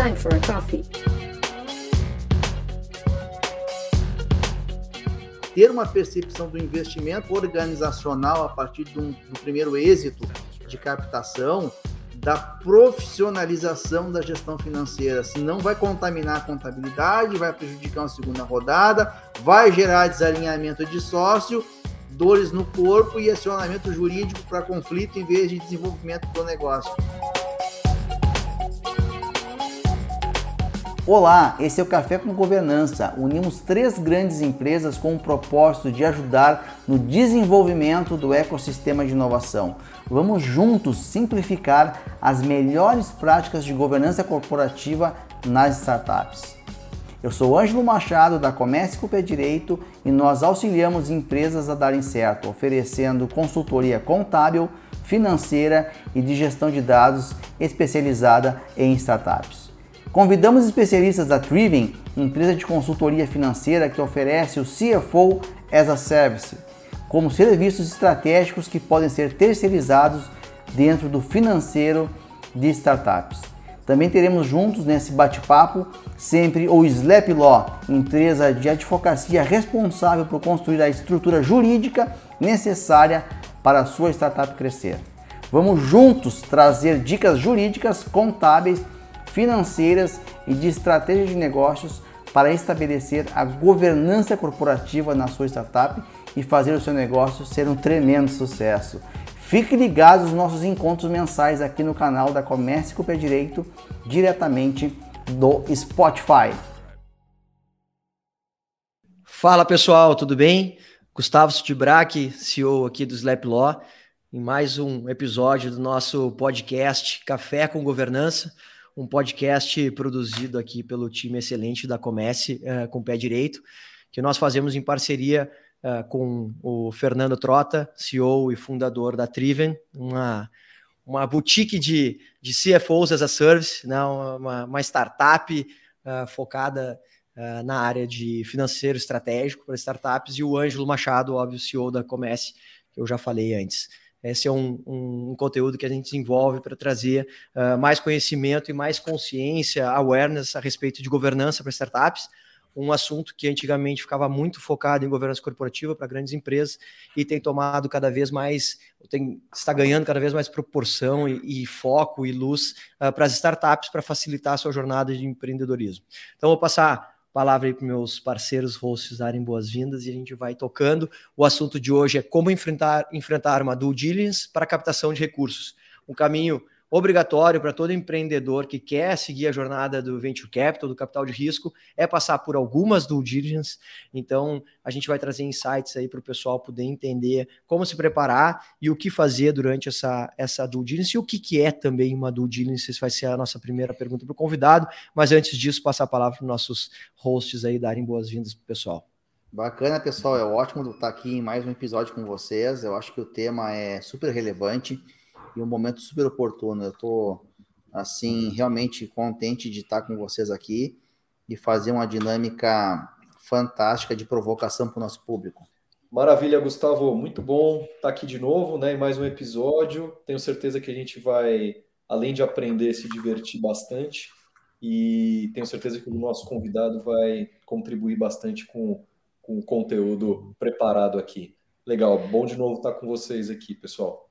time for a coffee. Ter uma percepção do investimento organizacional a partir do, do primeiro êxito de captação, da profissionalização da gestão financeira. Senão vai contaminar a contabilidade, vai prejudicar uma segunda rodada, vai gerar desalinhamento de sócio, dores no corpo e acionamento jurídico para conflito em vez de desenvolvimento do negócio. Olá, esse é o Café com Governança. Unimos três grandes empresas com o propósito de ajudar no desenvolvimento do ecossistema de inovação. Vamos juntos simplificar as melhores práticas de governança corporativa nas startups. Eu sou Ângelo Machado da Comércio com Pé Direito e nós auxiliamos empresas a darem certo, oferecendo consultoria contábil, financeira e de gestão de dados especializada em startups. Convidamos especialistas da Triven, empresa de consultoria financeira que oferece o CFO as a Service, como serviços estratégicos que podem ser terceirizados dentro do financeiro de startups. Também teremos juntos nesse bate-papo sempre o Slap Law, empresa de advocacia responsável por construir a estrutura jurídica necessária para a sua startup crescer. Vamos juntos trazer dicas jurídicas, contábeis financeiras e de estratégia de negócios para estabelecer a governança corporativa na sua startup e fazer o seu negócio ser um tremendo sucesso. Fique ligado nos nossos encontros mensais aqui no canal da Comércio com o Pé Direito, diretamente do Spotify. Fala pessoal, tudo bem? Gustavo Sutibrak, CEO aqui do Slap Law, em mais um episódio do nosso podcast Café com Governança um podcast produzido aqui pelo time excelente da Comece uh, com pé direito, que nós fazemos em parceria uh, com o Fernando Trota, CEO e fundador da Triven, uma, uma boutique de, de CFOs as a Service, né, uma, uma startup uh, focada na área de financeiro estratégico para startups, e o Ângelo Machado, óbvio, CEO da Comece, que eu já falei antes. Esse é um, um, um conteúdo que a gente desenvolve para trazer uh, mais conhecimento e mais consciência, awareness a respeito de governança para startups, um assunto que antigamente ficava muito focado em governança corporativa para grandes empresas e tem tomado cada vez mais, tem, está ganhando cada vez mais proporção e, e foco e luz uh, para as startups para facilitar a sua jornada de empreendedorismo. Então, vou passar palavra aí para meus parceiros hosts darem boas-vindas e a gente vai tocando. O assunto de hoje é como enfrentar, enfrentar uma due diligence para captação de recursos. Um caminho obrigatório para todo empreendedor que quer seguir a jornada do venture capital, do capital de risco, é passar por algumas due diligence. Então, a gente vai trazer insights aí para o pessoal poder entender como se preparar e o que fazer durante essa, essa due diligence e o que, que é também uma due diligence. Essa vai ser a nossa primeira pergunta para o convidado. Mas antes disso, passar a palavra para os nossos hosts aí darem boas-vindas para o pessoal. Bacana, pessoal. É ótimo estar aqui em mais um episódio com vocês. Eu acho que o tema é super relevante e um momento super oportuno. Eu estou, assim, realmente contente de estar com vocês aqui e fazer uma dinâmica fantástica de provocação para o nosso público. Maravilha, Gustavo. Muito bom estar aqui de novo, né? Em mais um episódio. Tenho certeza que a gente vai, além de aprender, se divertir bastante. E tenho certeza que o nosso convidado vai contribuir bastante com, com o conteúdo preparado aqui. Legal, bom de novo estar com vocês aqui, pessoal.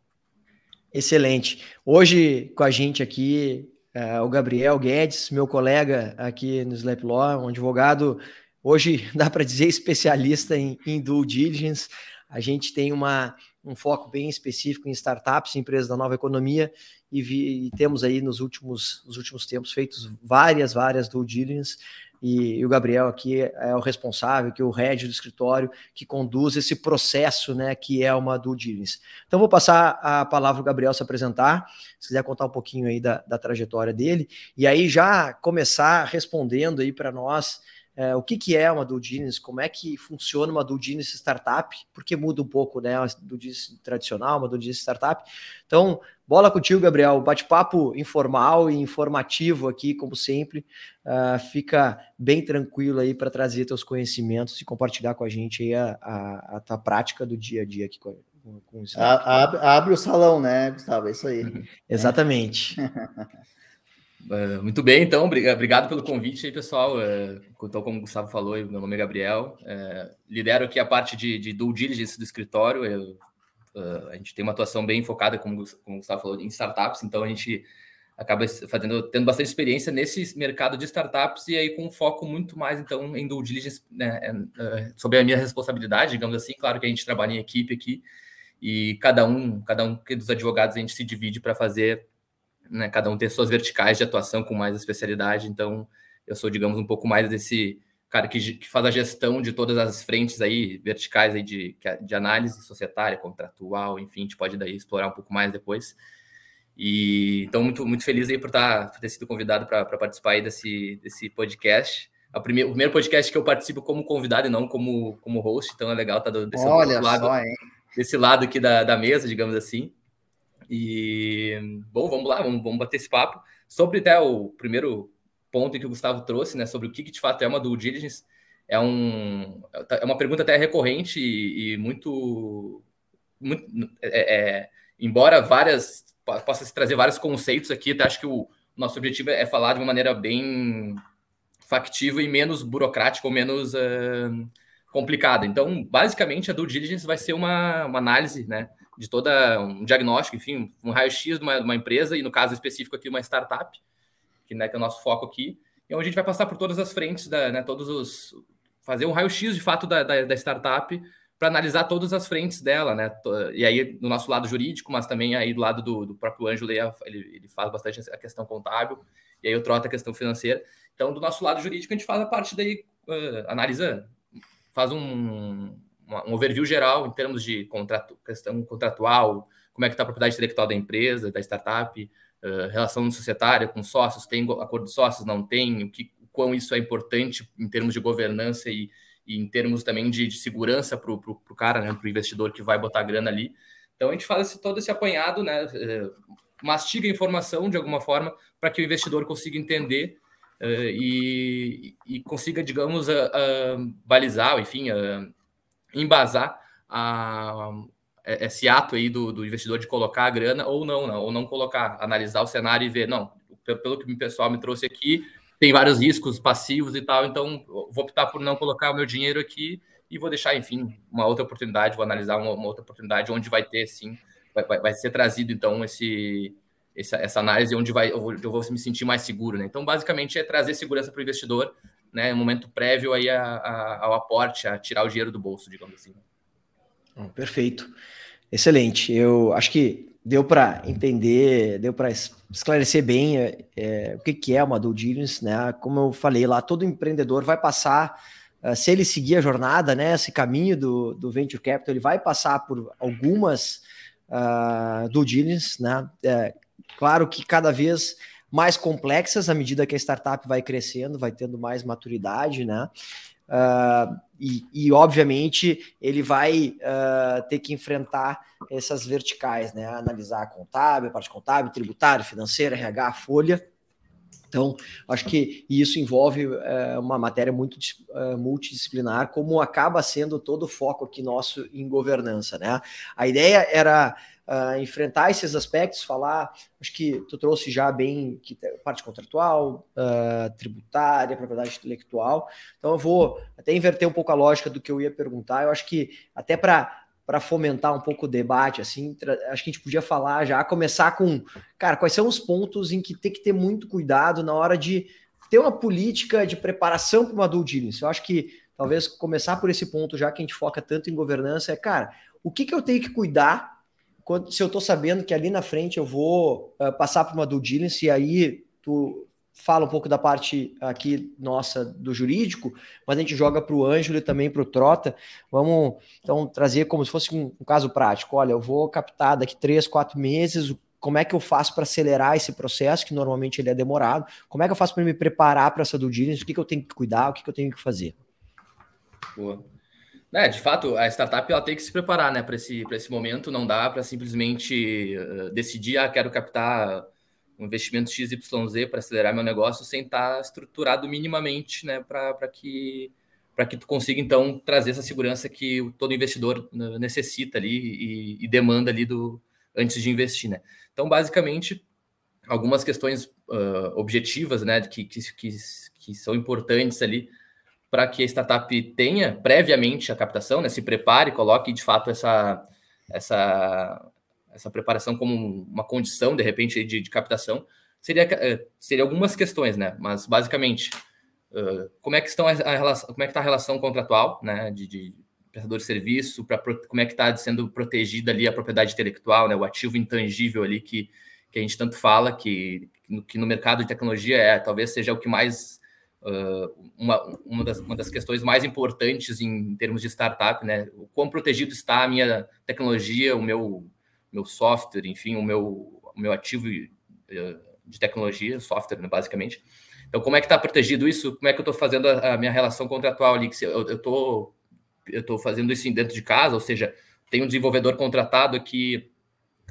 Excelente. Hoje com a gente aqui é, o Gabriel Guedes, meu colega aqui no Slap Law, um advogado, hoje dá para dizer especialista em, em due diligence. A gente tem uma, um foco bem específico em startups, empresas da nova economia, e, vi, e temos aí nos últimos, nos últimos tempos feitos várias, várias due diligence e, e, o Gabriel aqui é o responsável, que é o head do escritório, que conduz esse processo, né, que é uma due diligence. Então, vou passar a palavra ao Gabriel se apresentar, se quiser contar um pouquinho aí da, da trajetória dele, e aí já começar respondendo aí para nós é, o que, que é uma due diligence, como é que funciona uma due diligence startup, porque muda um pouco, né, a due diligence tradicional, uma due diligence startup. Então, bola contigo, Gabriel, bate-papo informal e informativo aqui, como sempre, uh, fica bem tranquilo aí para trazer teus conhecimentos e compartilhar com a gente aí a, a, a tua prática do dia a dia aqui com, com a, abre, abre, o salão, né, Gustavo, é isso aí. Exatamente. Uh, muito bem, então, obrigado pelo convite aí, pessoal. Uh, então, como o Gustavo falou, meu nome é Gabriel. Uh, lidero aqui a parte de, de due diligence do escritório. Eu, a gente tem uma atuação bem focada, como, como o Gustavo falou, em startups, então a gente acaba fazendo, tendo bastante experiência nesse mercado de startups e aí com um foco muito mais, então, em due diligence, né, sobre a minha responsabilidade, digamos assim. Claro que a gente trabalha em equipe aqui e cada um, cada um dos advogados a gente se divide para fazer né, cada um tem suas verticais de atuação com mais especialidade, então eu sou, digamos, um pouco mais desse cara que, que faz a gestão de todas as frentes aí, verticais aí de, de análise societária, contratual, enfim, a gente pode daí explorar um pouco mais depois. E então muito muito feliz aí por, estar, tá, por ter sido convidado para participar aí desse, desse podcast. A primeir, o primeiro podcast que eu participo como convidado e não como, como host, então é legal estar tá desse Olha lado, só, desse lado aqui da, da mesa, digamos assim. E, bom, vamos lá, vamos, vamos bater esse papo. Sobre até o primeiro ponto que o Gustavo trouxe, né, sobre o que, que de fato é uma due diligence, é, um, é uma pergunta até recorrente e, e muito, muito é, é, embora várias possa se trazer vários conceitos aqui, até acho que o nosso objetivo é falar de uma maneira bem factível e menos burocrática ou menos uh, complicada. Então, basicamente, a due diligence vai ser uma, uma análise, né, de toda um diagnóstico, enfim, um raio-x de uma, uma, empresa, e no caso específico aqui, uma startup, que, né, que é o nosso foco aqui, e onde a gente vai passar por todas as frentes, da, né, todos os. fazer um raio-x de fato da, da, da startup para analisar todas as frentes dela, né? E aí, do nosso lado jurídico, mas também aí do lado do, do próprio Ângelo, ele, ele faz bastante a questão contábil, e aí eu troco a questão financeira. Então, do nosso lado jurídico, a gente faz a parte daí, uh, analisa, faz um, um overview geral em termos de contrato, questão contratual, como é que está a propriedade intelectual da empresa, da startup, uh, relação societária com sócios, tem acordo de sócios, não tem, o que, quão isso é importante em termos de governança e, e em termos também de, de segurança para o cara, né, para o investidor que vai botar grana ali. Então a gente faz esse, todo esse apanhado, né, uh, mastiga a informação de alguma forma para que o investidor consiga entender uh, e, e, consiga, digamos, balizar, enfim, embasar a, esse ato aí do, do, investidor de colocar a grana ou não, não, ou não colocar, analisar o cenário e ver, não, pelo que o pessoal me trouxe aqui, tem vários riscos passivos e tal, então vou optar por não colocar o meu dinheiro aqui e vou deixar, enfim, uma outra oportunidade, vou analisar uma, uma outra oportunidade onde vai ter, sim, vai, vai, vai ser trazido, então, esse, essa, essa, análise onde vai, eu vou, eu, vou, me sentir mais seguro, né? Então, basicamente, é trazer segurança para o investidor né, um momento prévio aí a, a, ao aporte, a tirar o dinheiro do bolso, digamos assim. Perfeito, excelente. Eu acho que deu para entender, deu para esclarecer bem é, é, o que, que é uma due diligence, né? Como eu falei lá, todo empreendedor vai passar, uh, se ele seguir a jornada, né, esse caminho do, do venture capital, ele vai passar por algumas uh, due diligence, né? É, claro que cada vez mais complexas à medida que a startup vai crescendo, vai tendo mais maturidade, né? Uh, e, e, obviamente, ele vai uh, ter que enfrentar essas verticais, né? Analisar a contábil, a parte contábil, tributária, financeira, RH, folha. Então, acho que isso envolve uh, uma matéria muito uh, multidisciplinar, como acaba sendo todo o foco aqui nosso em governança, né? A ideia era uh, enfrentar esses aspectos, falar, acho que tu trouxe já bem que parte contratual, uh, tributária, propriedade intelectual. Então eu vou até inverter um pouco a lógica do que eu ia perguntar. Eu acho que até para para fomentar um pouco o debate, assim, acho que a gente podia falar já, começar com, cara, quais são os pontos em que tem que ter muito cuidado na hora de ter uma política de preparação para uma due diligence. Eu acho que talvez começar por esse ponto, já que a gente foca tanto em governança, é, cara, o que, que eu tenho que cuidar quando, se eu estou sabendo que ali na frente eu vou uh, passar por uma due diligence e aí tu fala um pouco da parte aqui nossa do jurídico, mas a gente joga para o Ângelo e também para o Trota. Vamos então trazer como se fosse um, um, caso prático. Olha, eu vou captar daqui três, quatro meses. Como é que eu faço para acelerar esse processo, que normalmente ele é demorado? Como é que eu faço para me preparar para essa due diligence? O que, que eu tenho que cuidar? O que, que eu tenho que fazer? Boa. É, de fato, a startup ela tem que se preparar né, para esse, esse momento. Não dá para simplesmente uh, decidir, ah, quero captar um investimento XYZ para acelerar meu negócio sem estar tá estruturado minimamente né, para que, que tu consiga, então, trazer essa segurança que todo investidor né, necessita ali e, e demanda ali do, antes de investir. Né? Então, basicamente, algumas questões uh, objetivas, né, que, que, que, que são importantes ali para que a startup tenha previamente a captação, né, se prepare, coloque de fato essa, essa, essa preparação como uma condição, de repente, de, de captação, seria, eh, seria algumas questões, né? Mas basicamente, uh, como é que estão a, a relação, como é que está a relação contratual, né? De, de prestador de serviço, para como é que está sendo protegida ali a propriedade intelectual, né? O ativo intangível ali que, que a gente tanto fala, que, que no mercado de tecnologia é talvez seja o que mais uh, uma, uma, das, uma das questões mais importantes em termos de startup, né? O quão protegido está a minha tecnologia, o meu, meu software, enfim, o meu, o meu ativo de tecnologia, software, né, basicamente. Então, como é que está protegido isso? Como é que eu estou fazendo a, a, minha relação contratual ali? Eu estou eu tô fazendo isso dentro de casa, ou seja, tem um desenvolvedor contratado aqui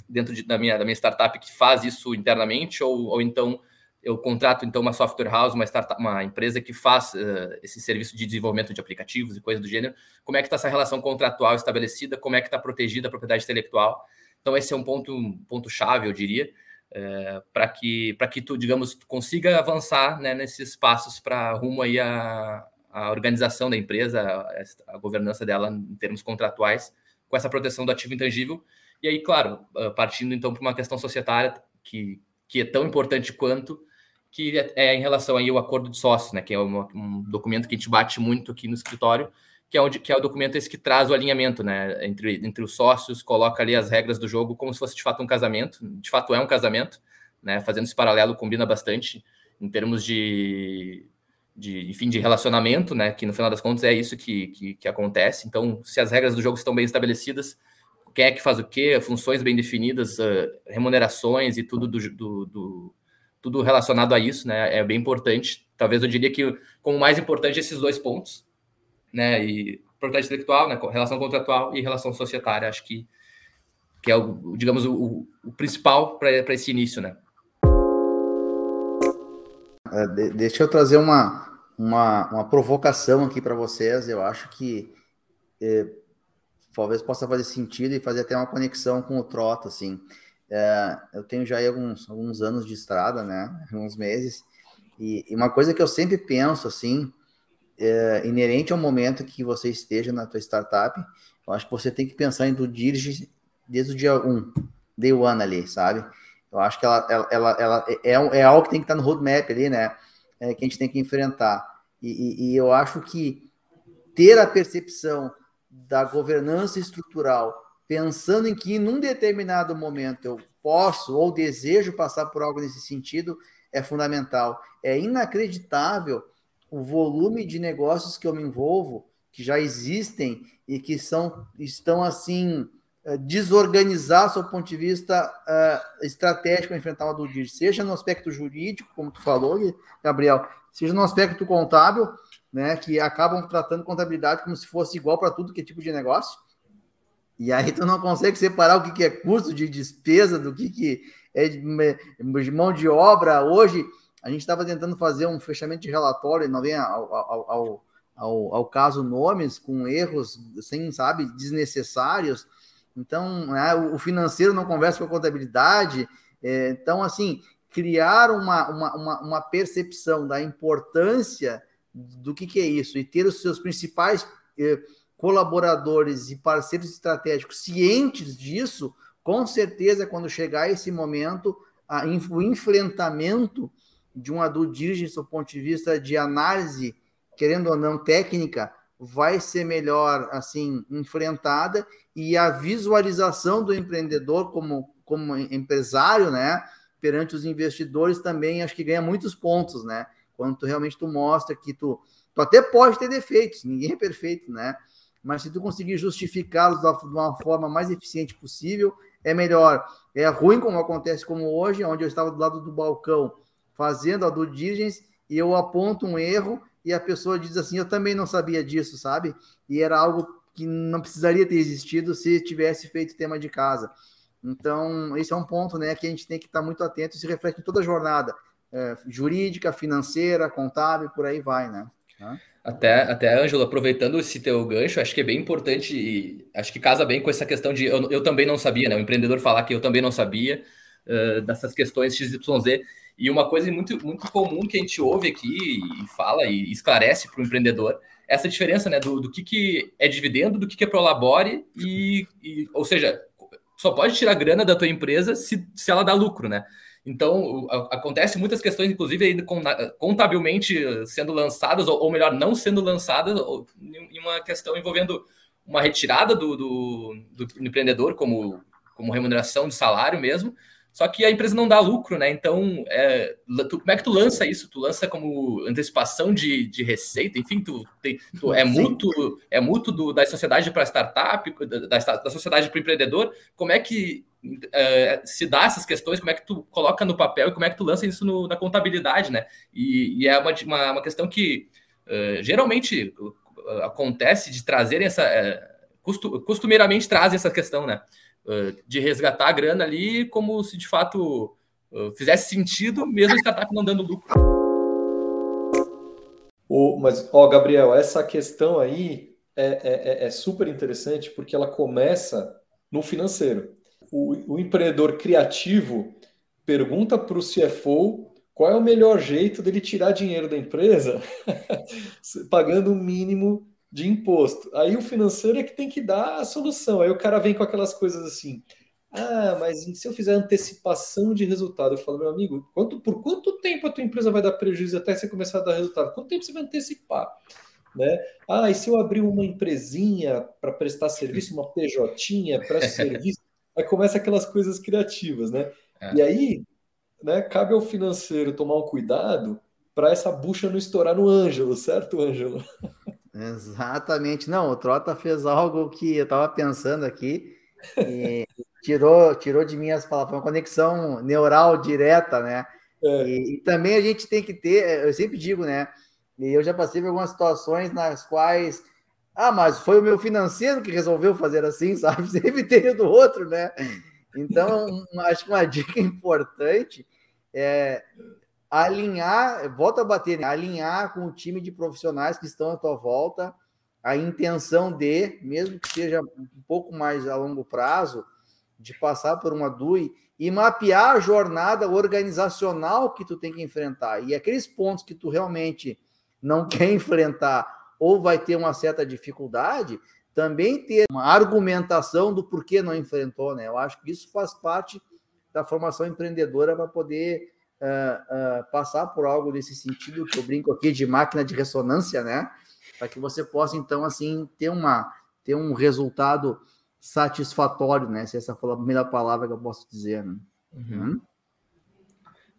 dentro de, da, minha, da minha startup que faz isso internamente, ou, ou então eu contrato então uma software house, uma startup, uma empresa que faz uh, esse serviço de desenvolvimento de aplicativos e coisas do gênero. Como é que está essa relação contratual estabelecida? Como é que está protegida a propriedade intelectual? Então esse é um ponto um ponto chave, eu diria, uh, para que para que tu digamos consiga avançar né, nesses passos para rumo aí a, a organização da empresa, a, a governança dela em termos contratuais, com essa proteção do ativo intangível. E aí, claro, uh, partindo então para uma questão societária que que é tão importante quanto que é, é em relação aí ao acordo de sócios, né, que é um, um, documento que a gente bate muito aqui no escritório, que é, onde, que é o documento esse que traz o alinhamento, né, entre, entre os sócios, coloca ali as regras do jogo como se fosse de fato um casamento, de fato é um casamento, né, fazendo esse paralelo combina bastante em termos de, de enfim, de relacionamento, né, que no final das contas é isso que, que, que acontece, então se as regras do jogo estão bem estabelecidas, quem é que faz o quê, funções bem definidas, uh, remunerações e tudo do, do, do tudo relacionado a isso, né? É bem importante. Talvez eu diria que como mais importante esses dois pontos, né? E propriedade intelectual, né? Relação contratual e relação societária, acho que que é o, digamos o, o principal para esse início, né? É, deixa eu trazer uma, uma, uma provocação aqui para vocês. Eu acho que é, talvez possa fazer sentido e fazer até uma conexão com o Trota, assim. É, eu tenho já alguns, alguns anos de estrada, né? Alguns meses. E, e uma coisa que eu sempre penso, assim, é, inerente ao momento que você esteja na tua startup, eu acho que você tem que pensar em do dirige desde o dia 1, day one ali, sabe? Eu acho que ela, ela, ela, ela é, é, é algo que tem que estar no roadmap ali, né? É, que a gente tem que enfrentar. E, e, e eu acho que ter a percepção da governança estrutural pensando em que num determinado momento eu posso ou desejo passar por algo nesse sentido, é fundamental. É inacreditável o volume de negócios que eu me envolvo, que já existem e que são, estão assim eh, desorganizados do ponto de vista uh, estratégico enfrentar uma due seja no aspecto jurídico, como tu falou, Gabriel, seja no aspecto contábil, né, que acabam tratando contabilidade como se fosse igual para tudo que é tipo de negócio, e aí tu não consegue separar o que, que é custo de despesa do que, que é de mão de obra. Hoje, a gente estava tentando fazer um fechamento de relatório, não vem ao, ao, ao, ao, ao caso nomes, com erros, sem, sabe, desnecessários. Então, né, o financeiro não conversa com a contabilidade. É, então, assim, criar uma, uma, uma, uma, percepção da importância do que, que é isso e ter os seus principais... Eh, colaboradores e parceiros estratégicos cientes disso, com certeza, quando chegar esse momento, a, o enfrentamento de uma due do ponto de vista de análise, querendo ou não, técnica, vai ser melhor assim enfrentada e a visualização do empreendedor como, como empresário, né, perante os investidores também acho que ganha muitos pontos, né? Quando tu realmente tu mostra que tu, tu até pode ter defeitos, ninguém é perfeito, né? Mas se tu conseguir justificá-los de uma forma mais eficiente possível, é melhor. É ruim como acontece como hoje, onde eu estava do lado do balcão fazendo a due diligence e eu aponto um erro e a pessoa diz assim, eu também não sabia disso, sabe? E era algo que não precisaria ter existido se tivesse feito tema de casa. Então, esse é um ponto né, que a gente tem que estar muito atento e se reflete em toda a jornada, é, jurídica, financeira, contábil, por aí vai, né? Até, até Ângelo, aproveitando esse teu gancho, acho que é bem importante e acho que casa bem com essa questão de eu, eu também não sabia, né? O empreendedor falar que eu também não sabia. uh, dessas questões XYZ. E uma coisa muito, muito comum que a gente ouve aqui e fala e esclarece para o empreendedor essa diferença né, do, do que, que é dividendo, do que, que é prolabore, e, e, ou seja, só pode tirar grana da tua empresa se, se ela dá lucro, né? Então, acontece muitas questões, inclusive, aí, contabilmente sendo lançadas, ou, ou melhor, não sendo lançadas, em uma questão envolvendo uma retirada do, do, do empreendedor como, como remuneração de salário mesmo, só que a empresa não dá lucro, né? Então, é, tu, como é que tu lança isso? Tu lança como antecipação de, de receita? Enfim, tu, tem, tu é mútuo, é mútuo do, da sociedade para startup, da, da sociedade para o empreendedor. Como é que é, se dá essas questões? Como é que tu coloca no papel e como é que tu lança isso no, na contabilidade, né? E, e é uma, uma, uma, questão que uh, geralmente acontece de trazerem essa. Uh, costumeiramente trazem essa questão, né? De resgatar a grana ali como se de fato fizesse sentido, mesmo a startup não dando lucro. O, mas, ó, Gabriel, essa questão aí é, é, é, é super interessante porque ela começa no financeiro. O, o empreendedor criativo pergunta para o CFO qual é o melhor jeito dele tirar dinheiro da empresa pagando o mínimo de imposto. Aí o financeiro é que tem que dar a solução. Aí o cara vem com aquelas coisas assim. Ah, mas se eu fizer antecipação de resultado, eu falo, meu amigo, quanto, por quanto tempo a tua empresa vai dar prejuízo até você começar a dar resultado? Quanto tempo você vai antecipar? Né? Ah, e se eu abrir uma empresinha para prestar serviço, uma PJ, presta serviço, aí começa aquelas coisas criativas, né? É. E aí, né, cabe ao financeiro tomar um cuidado para essa bucha não estourar no Ângelo, certo, Ângelo? Exatamente. Não, o Trota fez algo que eu estava pensando aqui e tirou, tirou de mim as palavras, uma conexão neural direta, né? É. E, e, também a gente tem que ter, eu sempre digo, né? E eu já passei por algumas situações nas quais, ah, mas foi o meu financeiro que resolveu fazer assim, sabe? Sempre tem do outro, né? Então, acho que uma dica importante é alinhar, volta a bater, né? alinhar com o time de profissionais que estão à tua volta, a intenção de, mesmo que seja um pouco mais a longo prazo, de passar por uma DUI e mapear a jornada organizacional que tu tem que enfrentar. E aqueles pontos que tu realmente não quer enfrentar ou vai ter uma certa dificuldade, também ter uma argumentação do porquê não enfrentou, né? Eu acho que isso faz parte da formação empreendedora para poder uh, uh, passar por algo nesse sentido, que eu brinco aqui de máquina de ressonância, né? Para que você possa, então, assim, ter, uma, ter um resultado satisfatório, né? Se essa for a primeira palavra que eu posso dizer, né? Uhum. Hum?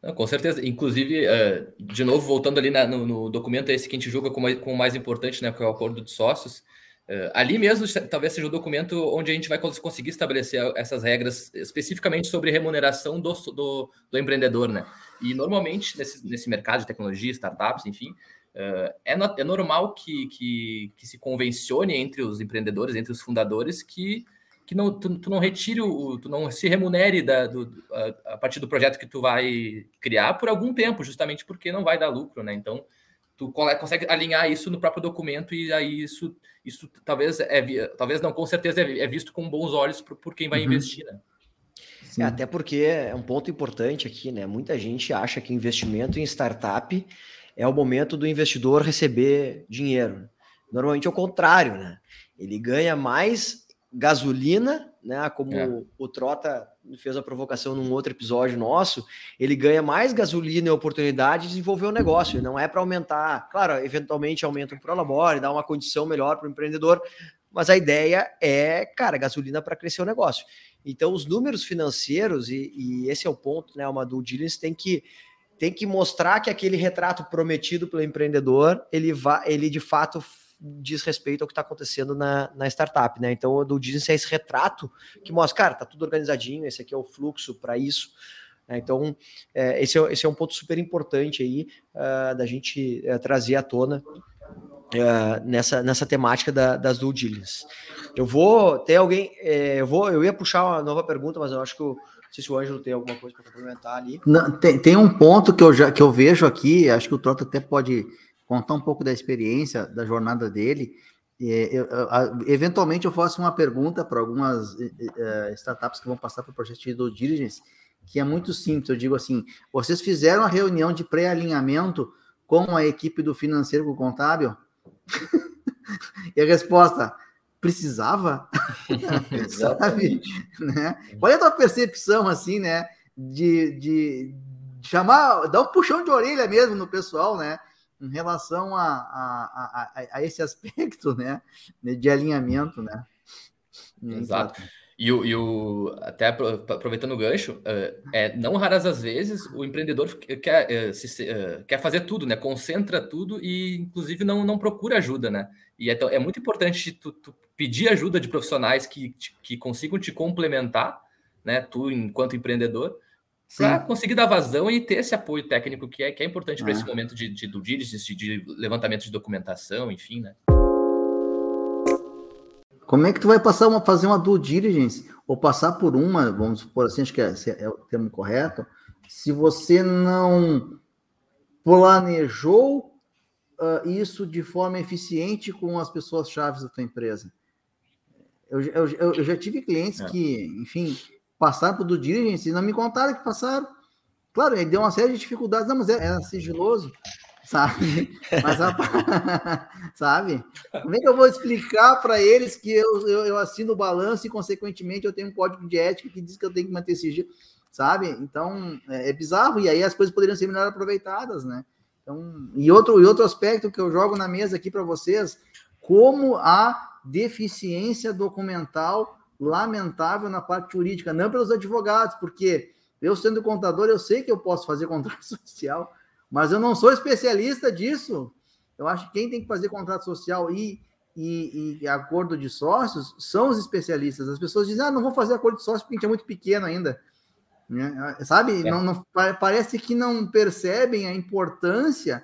Não, com certeza. Inclusive, uh, de novo, voltando ali na, no, no, documento esse que a gente julga como, como mais importante, né? Que é o acordo de sócios. Uh, ali mesmo, talvez seja o documento onde a gente vai conseguir estabelecer essas regras especificamente sobre remuneração do, do, do empreendedor, né? E normalmente, nesse, nesse mercado de tecnologia, startups, enfim, uh, é, no, é normal que, que, que, se convencione entre os empreendedores, entre os fundadores, que, que não, tu, tu não retire o. tu não se remunere da, do, a, a, partir do projeto que tu vai criar por algum tempo, justamente porque não vai dar lucro, né? Então tu consegue alinhar isso no próprio documento e aí isso, isso talvez é talvez não, com certeza é, é visto com bons olhos por, por quem vai uhum. investir, né? É, até porque é um ponto importante aqui, né? Muita gente acha que investimento em startup é o momento do investidor receber dinheiro. Normalmente é o contrário, né? Ele ganha mais gasolina, né? Como é. o Trota fez a provocação num outro episódio nosso, ele ganha mais gasolina e oportunidade de desenvolver o negócio. Não é para aumentar, claro, eventualmente aumenta o prolabore, dá uma condição melhor para o empreendedor, mas a ideia é, cara, gasolina para crescer o negócio. Então, os números financeiros, e, e esse é o ponto, né? Uma due diligence tem que tem que mostrar que aquele retrato prometido pelo empreendedor, ele, vai, ele de fato diz respeito ao que está acontecendo na, na startup, né? Então, do diligence é esse retrato que mostra, cara, tá tudo organizadinho, esse aqui é o fluxo para isso. Né? Então, é, esse, é, esse é um ponto super importante aí uh, da gente uh, trazer à tona uh, nessa, nessa temática da, das due diligence. Eu vou ter alguém, é, eu vou, eu ia puxar uma nova pergunta, mas eu acho que o não sei se o Ângelo tem alguma coisa para complementar ali. Não, tem, tem um ponto que eu já que eu vejo aqui, acho que o Trota até pode contar um pouco da experiência, da jornada dele. É, eu, eu, eventualmente eu faço uma pergunta para algumas é, startups que vão passar para o projeto de due diligence, que é muito simples. Eu digo assim: vocês fizeram a reunião de pré-alinhamento com a equipe do financeiro com o contábil? e a resposta: precisava? Sabe? Né? Qual é a tua percepção, assim, né? De, de chamar, dar um puxão de orelha mesmo no pessoal, né? Em relação a, a, a, a esse aspecto, né? De alinhamento, né? Exato. E o, e o, até aproveitando o gancho, é, é, não raras as vezes o empreendedor quer, é, se, quer fazer tudo, né? Concentra tudo e, inclusive, não, não procura ajuda, né? E é, é muito importante tu, tu, pedir ajuda de profissionais que, que consigam te complementar, né? Tu, enquanto empreendedor, para conseguir dar vazão e ter esse apoio técnico que é, que é importante para esse momento de, de due diligence, de levantamento de documentação, enfim, né? Como é que tu vai passar uma, fazer uma due diligence ou passar por uma, vamos supor assim, acho que é, é o termo correto, se você não planejou uh, isso de forma eficiente com as pessoas chaves da tua empresa. Eu, eu, eu já tive clientes é. que, enfim, passaram por due diligence não me contaram que passaram. Claro, ele deu uma série de dificuldades, não, mas era sigiloso sabe? Mas, sabe? Como é que eu vou explicar para eles que eu, eu, eu, assino o balanço e, consequentemente, eu tenho um código de ética que diz que eu tenho que manter sigilo, sabe? Então, é, é bizarro, e aí as coisas poderiam ser melhor aproveitadas, né? Então, e outro, e outro aspecto que eu jogo na mesa aqui para vocês, como a deficiência documental lamentável na parte jurídica, não pelos advogados, porque eu sendo contador, eu sei que eu posso fazer contrato social, mas eu não sou especialista disso. Eu acho que quem tem que fazer contrato social e, e, e acordo de sócios são os especialistas. As pessoas dizem, ah, não vou fazer acordo de sócios porque a gente é muito pequeno ainda. Né? Sabe? É. Não, não, parece que não percebem a importância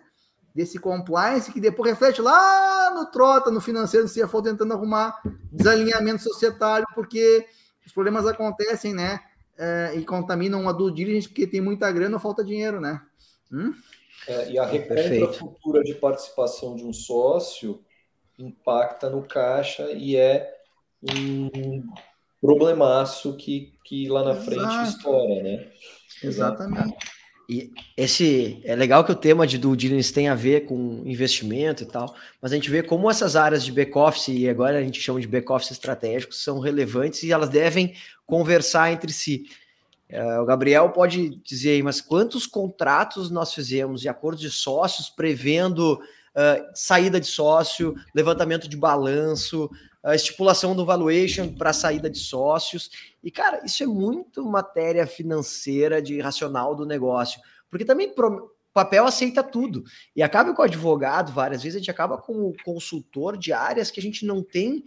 desse compliance que depois reflete lá no trota, no financeiro, no CFO, tentando arrumar desalinhamento societário, porque os problemas acontecem, né? É, e contaminam uma due diligence porque tem muita grana ou falta dinheiro, né? Hum? É, e a recompra Perfeito. futura de participação de um sócio impacta no caixa e é um problemaço que, que lá na Exato. frente estoura, né? Exatamente. E esse é legal que o tema de due diligence tem a ver com investimento e tal, mas a gente vê como essas áreas de back-office, e agora a gente chama de back-office estratégicos, são relevantes e elas devem conversar entre si. Uh, o Gabriel pode dizer aí, mas quantos contratos nós fizemos e acordos de sócios prevendo uh, saída de sócio, levantamento de balanço, uh, estipulação do valuation para saída de sócios. E, cara, isso é muito matéria financeira de racional do negócio. Porque também pro, papel aceita tudo. E acaba com o advogado, várias vezes, a gente acaba com o consultor de áreas que a gente não tem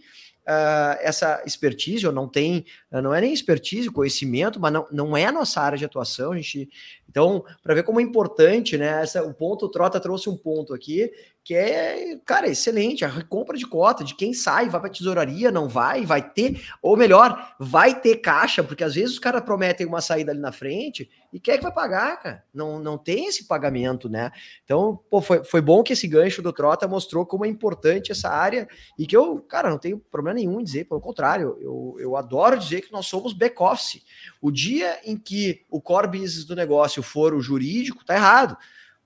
uh, essa expertise, ou não tem, não é nem expertise, conhecimento, mas não, não é a nossa área de atuação, a gente. Então, para ver como é importante, né? Essa, o ponto, o Trota trouxe um ponto aqui que é, cara, excelente, a recompra de cota, de quem sai, vai para tesouraria, não vai, vai ter, ou melhor, vai ter caixa, porque às vezes os caras prometem uma saída ali na frente e quem é que vai pagar, cara? Não, não tem esse pagamento, né? Então, pô, foi, foi bom que esse gancho do Trota mostrou como é importante essa área e que eu, cara, não tenho problema nenhum em dizer, pelo contrário, eu, eu adoro dizer que nós somos back-office. O dia em que o core business do negócio for o jurídico, tá errado.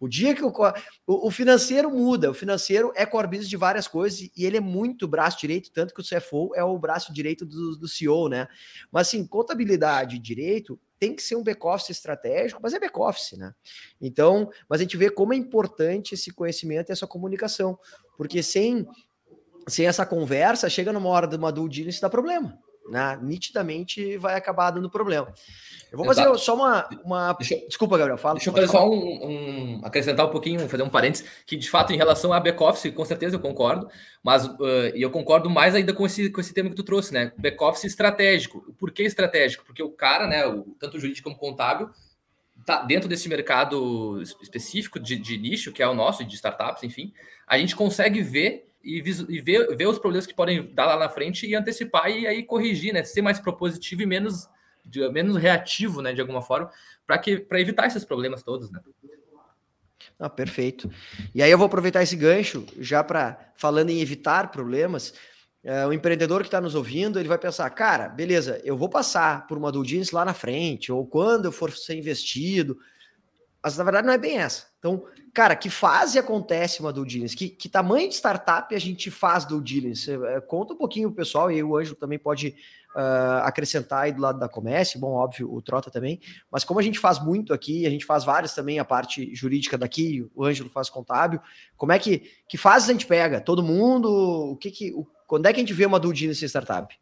O dia que o, o, o, financeiro muda, o financeiro é business de várias coisas e ele é muito braço direito, tanto que o CFO é o braço direito do, do CEO, né? Mas assim, contabilidade e direito tem que ser um back-office estratégico, mas é back-office, né? Então, mas a gente vê como é importante esse conhecimento e essa comunicação, porque sem, sem essa conversa, chega numa hora de uma due diligence dá problema né? nitidamente vai acabar dando problema. Eu vou fazer Exato. só uma. uma... Desculpa, Gabriel, fala. Deixa eu fazer só um, um, acrescentar um pouquinho, fazer um parênteses, que de fato, em relação a back-office, com certeza eu concordo, mas uh, eu concordo mais ainda com esse, com esse tema que tu trouxe, né? Back-office estratégico. Por que estratégico? Porque o cara, né, o, tanto o jurídico como o contábil, tá dentro desse mercado específico de, de nicho, que é o nosso, de startups, enfim, a gente consegue ver e, e ver, ver os problemas que podem dar lá na frente e antecipar e aí corrigir, né? Ser mais propositivo e menos, de, menos reativo, né? De alguma forma, para que para evitar esses problemas todos, né? Ah, perfeito. E aí eu vou aproveitar esse gancho já para falando em evitar problemas. é, o empreendedor que está nos ouvindo, ele vai pensar, cara, beleza, eu vou passar por uma due lá na frente, ou quando eu for ser investido, mas na verdade não é bem essa. Então, cara, que fase acontece uma due diligence? Que, que tamanho de startup a gente faz due diligence? É, conta um pouquinho o pessoal, e o Anjo também pode uh, acrescentar aí do lado da comércio, bom, óbvio, o Trota também, mas como a gente faz muito aqui, a gente faz vários também, a parte jurídica daqui, o Ângelo faz contábil, como é que, que fase a gente pega? Todo mundo? O que que... O, quando é que a gente vê uma due diligence startup?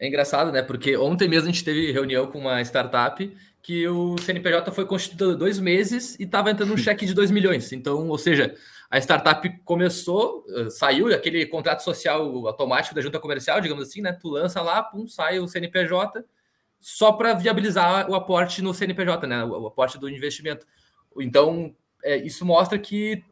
É engraçado, né? Porque ontem mesmo a gente teve reunião com uma startup que o CNPJ foi constituído dois meses e estava entrando um cheque de 2 milhões. Então, ou seja, a startup começou, eh, saiu aquele contrato social automático da junta comercial, digamos assim, né? Tu lança lá, pum, sai o CNPJ só para viabilizar o aporte no CNPJ, né? O aporte do investimento. Então, é, isso mostra que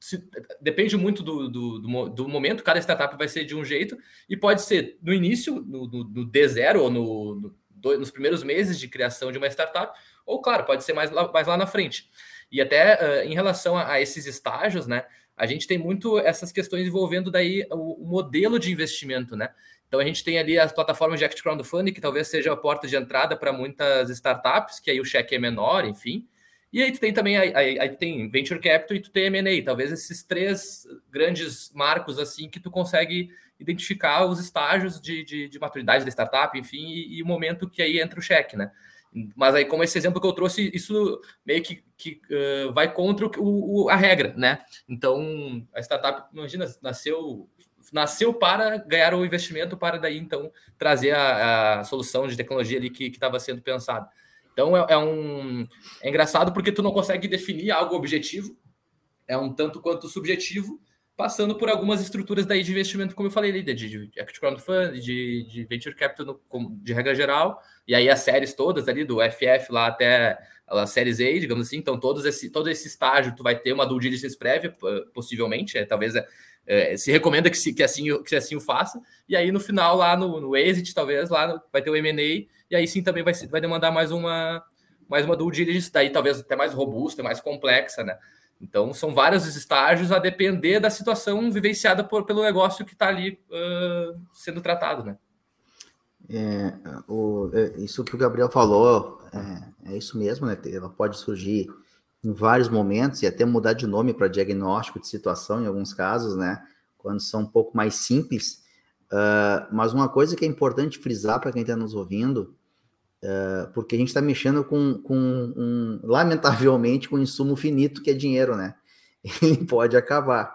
se, depende muito do, do, do, do, momento, cada startup vai ser de um jeito, e pode ser no início, no, no, no D0 ou no, no nos primeiros meses de criação de uma startup, ou, claro, pode ser mais lá, mais lá na frente. E até uh, em relação a, a, esses estágios, né, a gente tem muito essas questões envolvendo daí o, o, modelo de investimento, né? Então a gente tem ali as plataformas de Act Crowdfunding, que talvez seja a porta de entrada para muitas startups, que aí o cheque é menor, enfim. E aí tu tem também aí, aí tem Venture Capital e tu tem M&A, talvez esses três grandes marcos assim que tu consegue identificar os estágios de, de, de maturidade da startup, enfim, e, e, o momento que aí entra o cheque, né? Mas aí, como esse exemplo que eu trouxe, isso meio que, que uh, vai contra o, o, a regra, né? Então, a startup, imagina, nasceu nasceu para ganhar o investimento, para daí, então, trazer a, a solução de tecnologia ali que estava sendo pensada. Então, é, é, um... É engraçado porque tu não consegue definir algo objetivo, é um tanto quanto subjetivo, passando por algumas estruturas daí de investimento, como eu falei ali, de, de equity crowdfunding, de, de venture capital no, de regra geral, e aí as séries todas ali, do FF lá até as séries A, digamos assim, então todos esse, todo esse estágio tu vai ter uma due diligence prévia, possivelmente, é, talvez é, é, se recomenda que, se, que, assim, que assim o faça, e aí no final lá no, no exit, talvez lá no, vai ter o M&A, e aí sim também vai, vai demandar mais uma mais uma due diligence, daí talvez até mais robusta, mais complexa, né? Então, são vários estágios a depender da situação vivenciada por, pelo negócio que está ali uh, sendo tratado, né? É, o, é, isso que o Gabriel falou é, é, isso mesmo, né? Ela pode surgir em vários momentos e até mudar de nome para diagnóstico de situação em alguns casos, né? Quando são um pouco mais simples. Uh, mas uma coisa que é importante frisar para quem está nos ouvindo é, porque a gente está mexendo com, com um, lamentavelmente, com um insumo finito que é dinheiro, né? Ele pode acabar.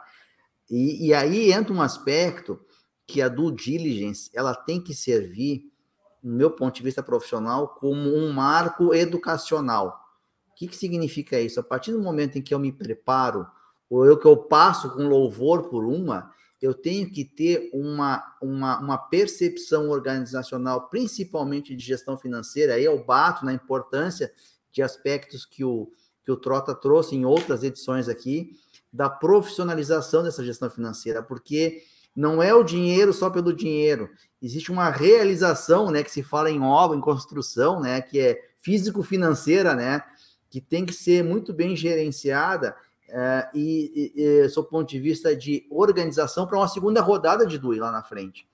E, e, aí entra um aspecto que a due diligence ela tem que servir, no meu ponto de vista profissional, como um marco educacional. O que, que significa isso? A partir do momento em que eu me preparo, ou eu que eu passo com louvor por uma, eu tenho que ter uma, uma, uma percepção organizacional, principalmente de gestão financeira. Aí eu bato na importância de aspectos que o, que o Trota trouxe em outras edições aqui, da profissionalização dessa gestão financeira, porque não é o dinheiro só pelo dinheiro. Existe uma realização, né, que se fala em obra, em construção, né, que é físico-financeira, né, que tem que ser muito bem gerenciada é, e, e, e sob o ponto de vista de organização para uma segunda rodada de DUI lá na frente.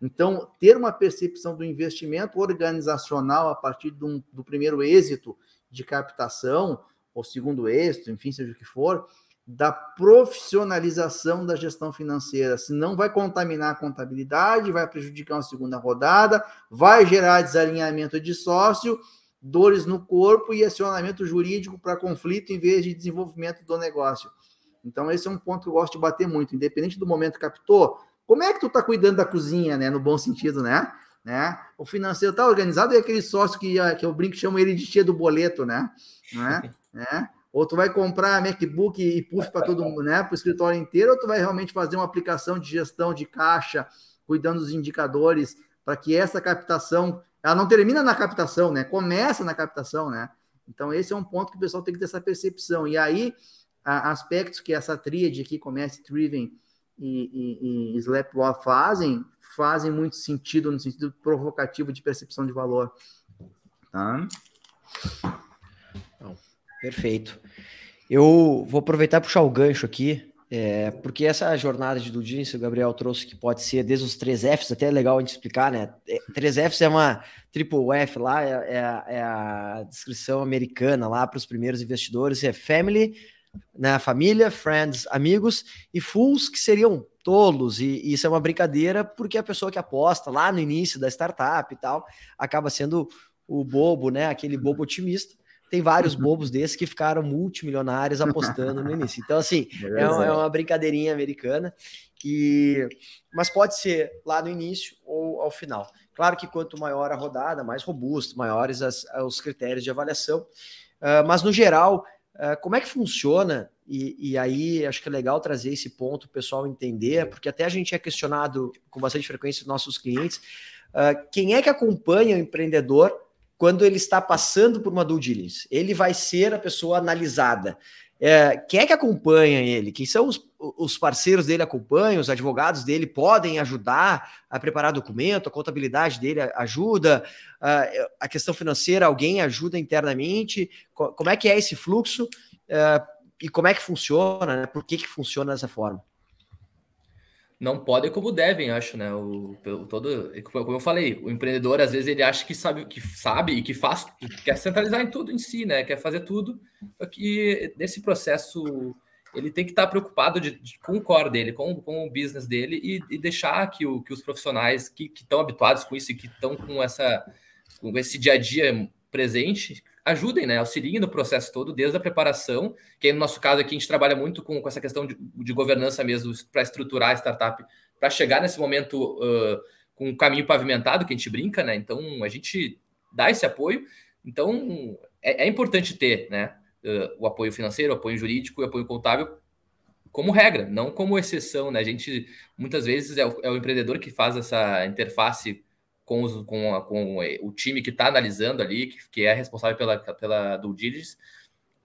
Então, ter uma percepção do investimento organizacional a partir do, do primeiro êxito de captação, ou segundo êxito, enfim, seja o que for, da profissionalização da gestão financeira. Senão vai contaminar a contabilidade, vai prejudicar uma segunda rodada, vai gerar desalinhamento de sócio dores no corpo e acionamento jurídico para conflito em vez de desenvolvimento do negócio. Então, esse é um ponto que eu gosto de bater muito, independente do momento que captou. Como é que tu está cuidando da cozinha, né? No bom sentido, né? né? O financeiro está organizado e aquele sócio que, ah, que eu brinco chamo ele de tia do boleto, né? né? né? Ou tu vai comprar MacBook e puff para todo mundo, né? Para o escritório inteiro, ou tu vai realmente fazer uma aplicação de gestão de caixa, cuidando dos indicadores, para que essa captação ela não termina na captação, né? Começa na captação, né? Então, esse é um ponto que o pessoal tem que ter essa percepção. E aí, aspectos que essa tríade aqui, Commerce Driven e, e, e Slap Law fazem, fazem muito sentido no sentido provocativo de percepção de valor. Tá? Perfeito. Eu vou aproveitar e puxar o gancho aqui É, porque essa jornada de diligence, o Gabriel trouxe que pode ser desde os três Fs, até é legal a gente explicar, né? É, três Fs é uma triple F lá, é, é, é a descrição americana lá para os primeiros investidores, é family, né? Família, friends, amigos, e fools, que seriam tolos, e, e isso é uma brincadeira, porque a pessoa que aposta lá no início da startup e tal, acaba sendo o bobo, né? Aquele bobo otimista tem vários bobos desses que ficaram multimilionários apostando no início. Então, assim, é, uma, é uma brincadeirinha americana, e... mas pode ser lá no início ou ao final. Claro que quanto maior a rodada, mais robusto, maiores as, os critérios de avaliação. Uh, mas, no geral, uh, como é que funciona? E, e, aí acho que é legal trazer esse ponto o pessoal entender, porque até a gente é questionado com bastante frequência dos nossos clientes. Uh, quem é que acompanha o empreendedor quando ele está passando por uma due diligence. Ele vai ser a pessoa analisada. É, quem é que acompanha ele? Quem são os, os parceiros dele acompanham? Os advogados dele podem ajudar a preparar documento? A contabilidade dele ajuda? a questão financeira, alguém ajuda internamente? Como é que é esse fluxo? É, e como é que funciona? Né? Por que, que funciona dessa forma? Não podem como devem, acho, né? O, o, todo, como eu falei, o empreendedor às vezes ele acha que sabe, que sabe e que faz, que quer centralizar em tudo em si, né? Quer fazer tudo, só que nesse processo ele tem que estar preocupado de, de, com o core dele, com, com o business dele e, e deixar que, o, que os profissionais que estão habituados com isso e que estão com essa com esse dia a dia presente ajudem, né? Auxiliem no processo todo, desde a preparação, que no nosso caso aqui a gente trabalha muito com, com essa questão de, de governança mesmo, para estruturar a startup, para chegar nesse momento uh, com um caminho pavimentado, que a gente brinca, né? Então a gente dá esse apoio. Então é, é importante ter, né? Uh, o apoio financeiro, o apoio jurídico e o apoio contábil como regra, não como exceção, né? A gente muitas vezes é o, é o empreendedor que faz essa interface com, os, com, a, com o time que está analisando ali, que, que, é responsável pela, pela due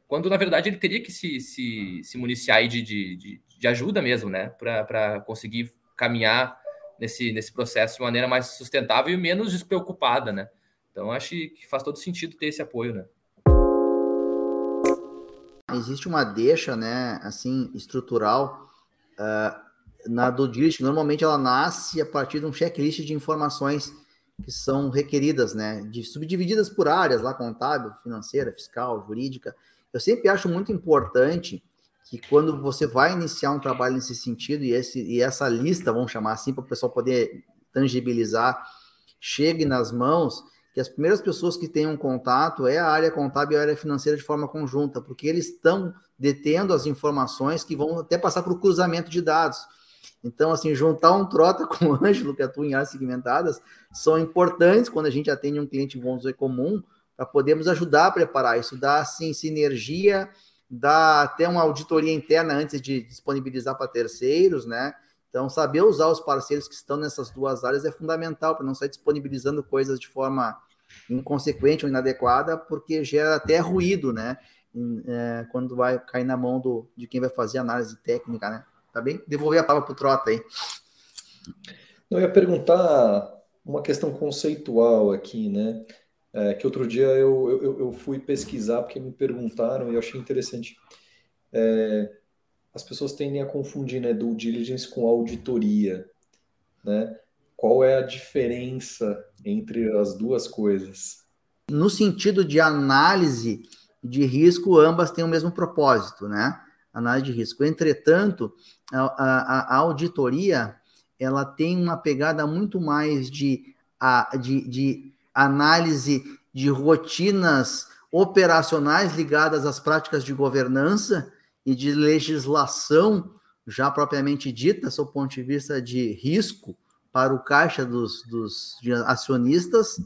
quando na verdade ele teria que se, se, se municiar de, de, de, ajuda mesmo, né, para conseguir caminhar nesse, nesse processo de maneira mais sustentável e menos despreocupada, né. Então acho que faz todo sentido ter esse apoio, né. Existe uma deixa, né, assim, estrutural uh, na due diligence. Normalmente ela nasce a partir de um checklist de informações que são requeridas, né, de, subdivididas por áreas, lá contábil, financeira, fiscal, jurídica. Eu sempre acho muito importante que quando você vai iniciar um trabalho nesse sentido e, esse, e essa lista, vamos chamar assim, para o pessoal poder tangibilizar, chegue nas mãos, que as primeiras pessoas que tenham contato é a área contábil e a área financeira de forma conjunta, porque eles estão detendo as informações que vão até passar para o cruzamento de dados. Então, assim, juntar um trota com o Ângelo, que atua em áreas segmentadas, são importantes quando a gente atende um cliente, vamos dizer, comum, para podermos ajudar a preparar isso, dá, assim, sinergia, dá até uma auditoria interna antes de disponibilizar para terceiros, né? Então, saber usar os parceiros que estão nessas duas áreas é fundamental para não sair disponibilizando coisas de forma inconsequente ou inadequada, porque gera até ruído, né? É, quando vai cair na mão do, de quem vai fazer análise técnica, né? Tá bem? Devolver a palavra para o Trota aí. Eu ia perguntar uma questão conceitual aqui, né? É, que outro dia eu, eu, eu, fui pesquisar porque me perguntaram e eu achei interessante. É, as pessoas tendem a confundir né, due diligence com auditoria. Né? Qual é a diferença entre as duas coisas? No sentido de análise de risco, ambas têm o mesmo propósito, né? Análise de risco. Entretanto, a, a, a auditoria ela tem uma pegada muito mais de, a, de, de análise de rotinas operacionais ligadas às práticas de governança e de legislação já propriamente dita, do ponto de vista de risco para o caixa dos, dos acionistas.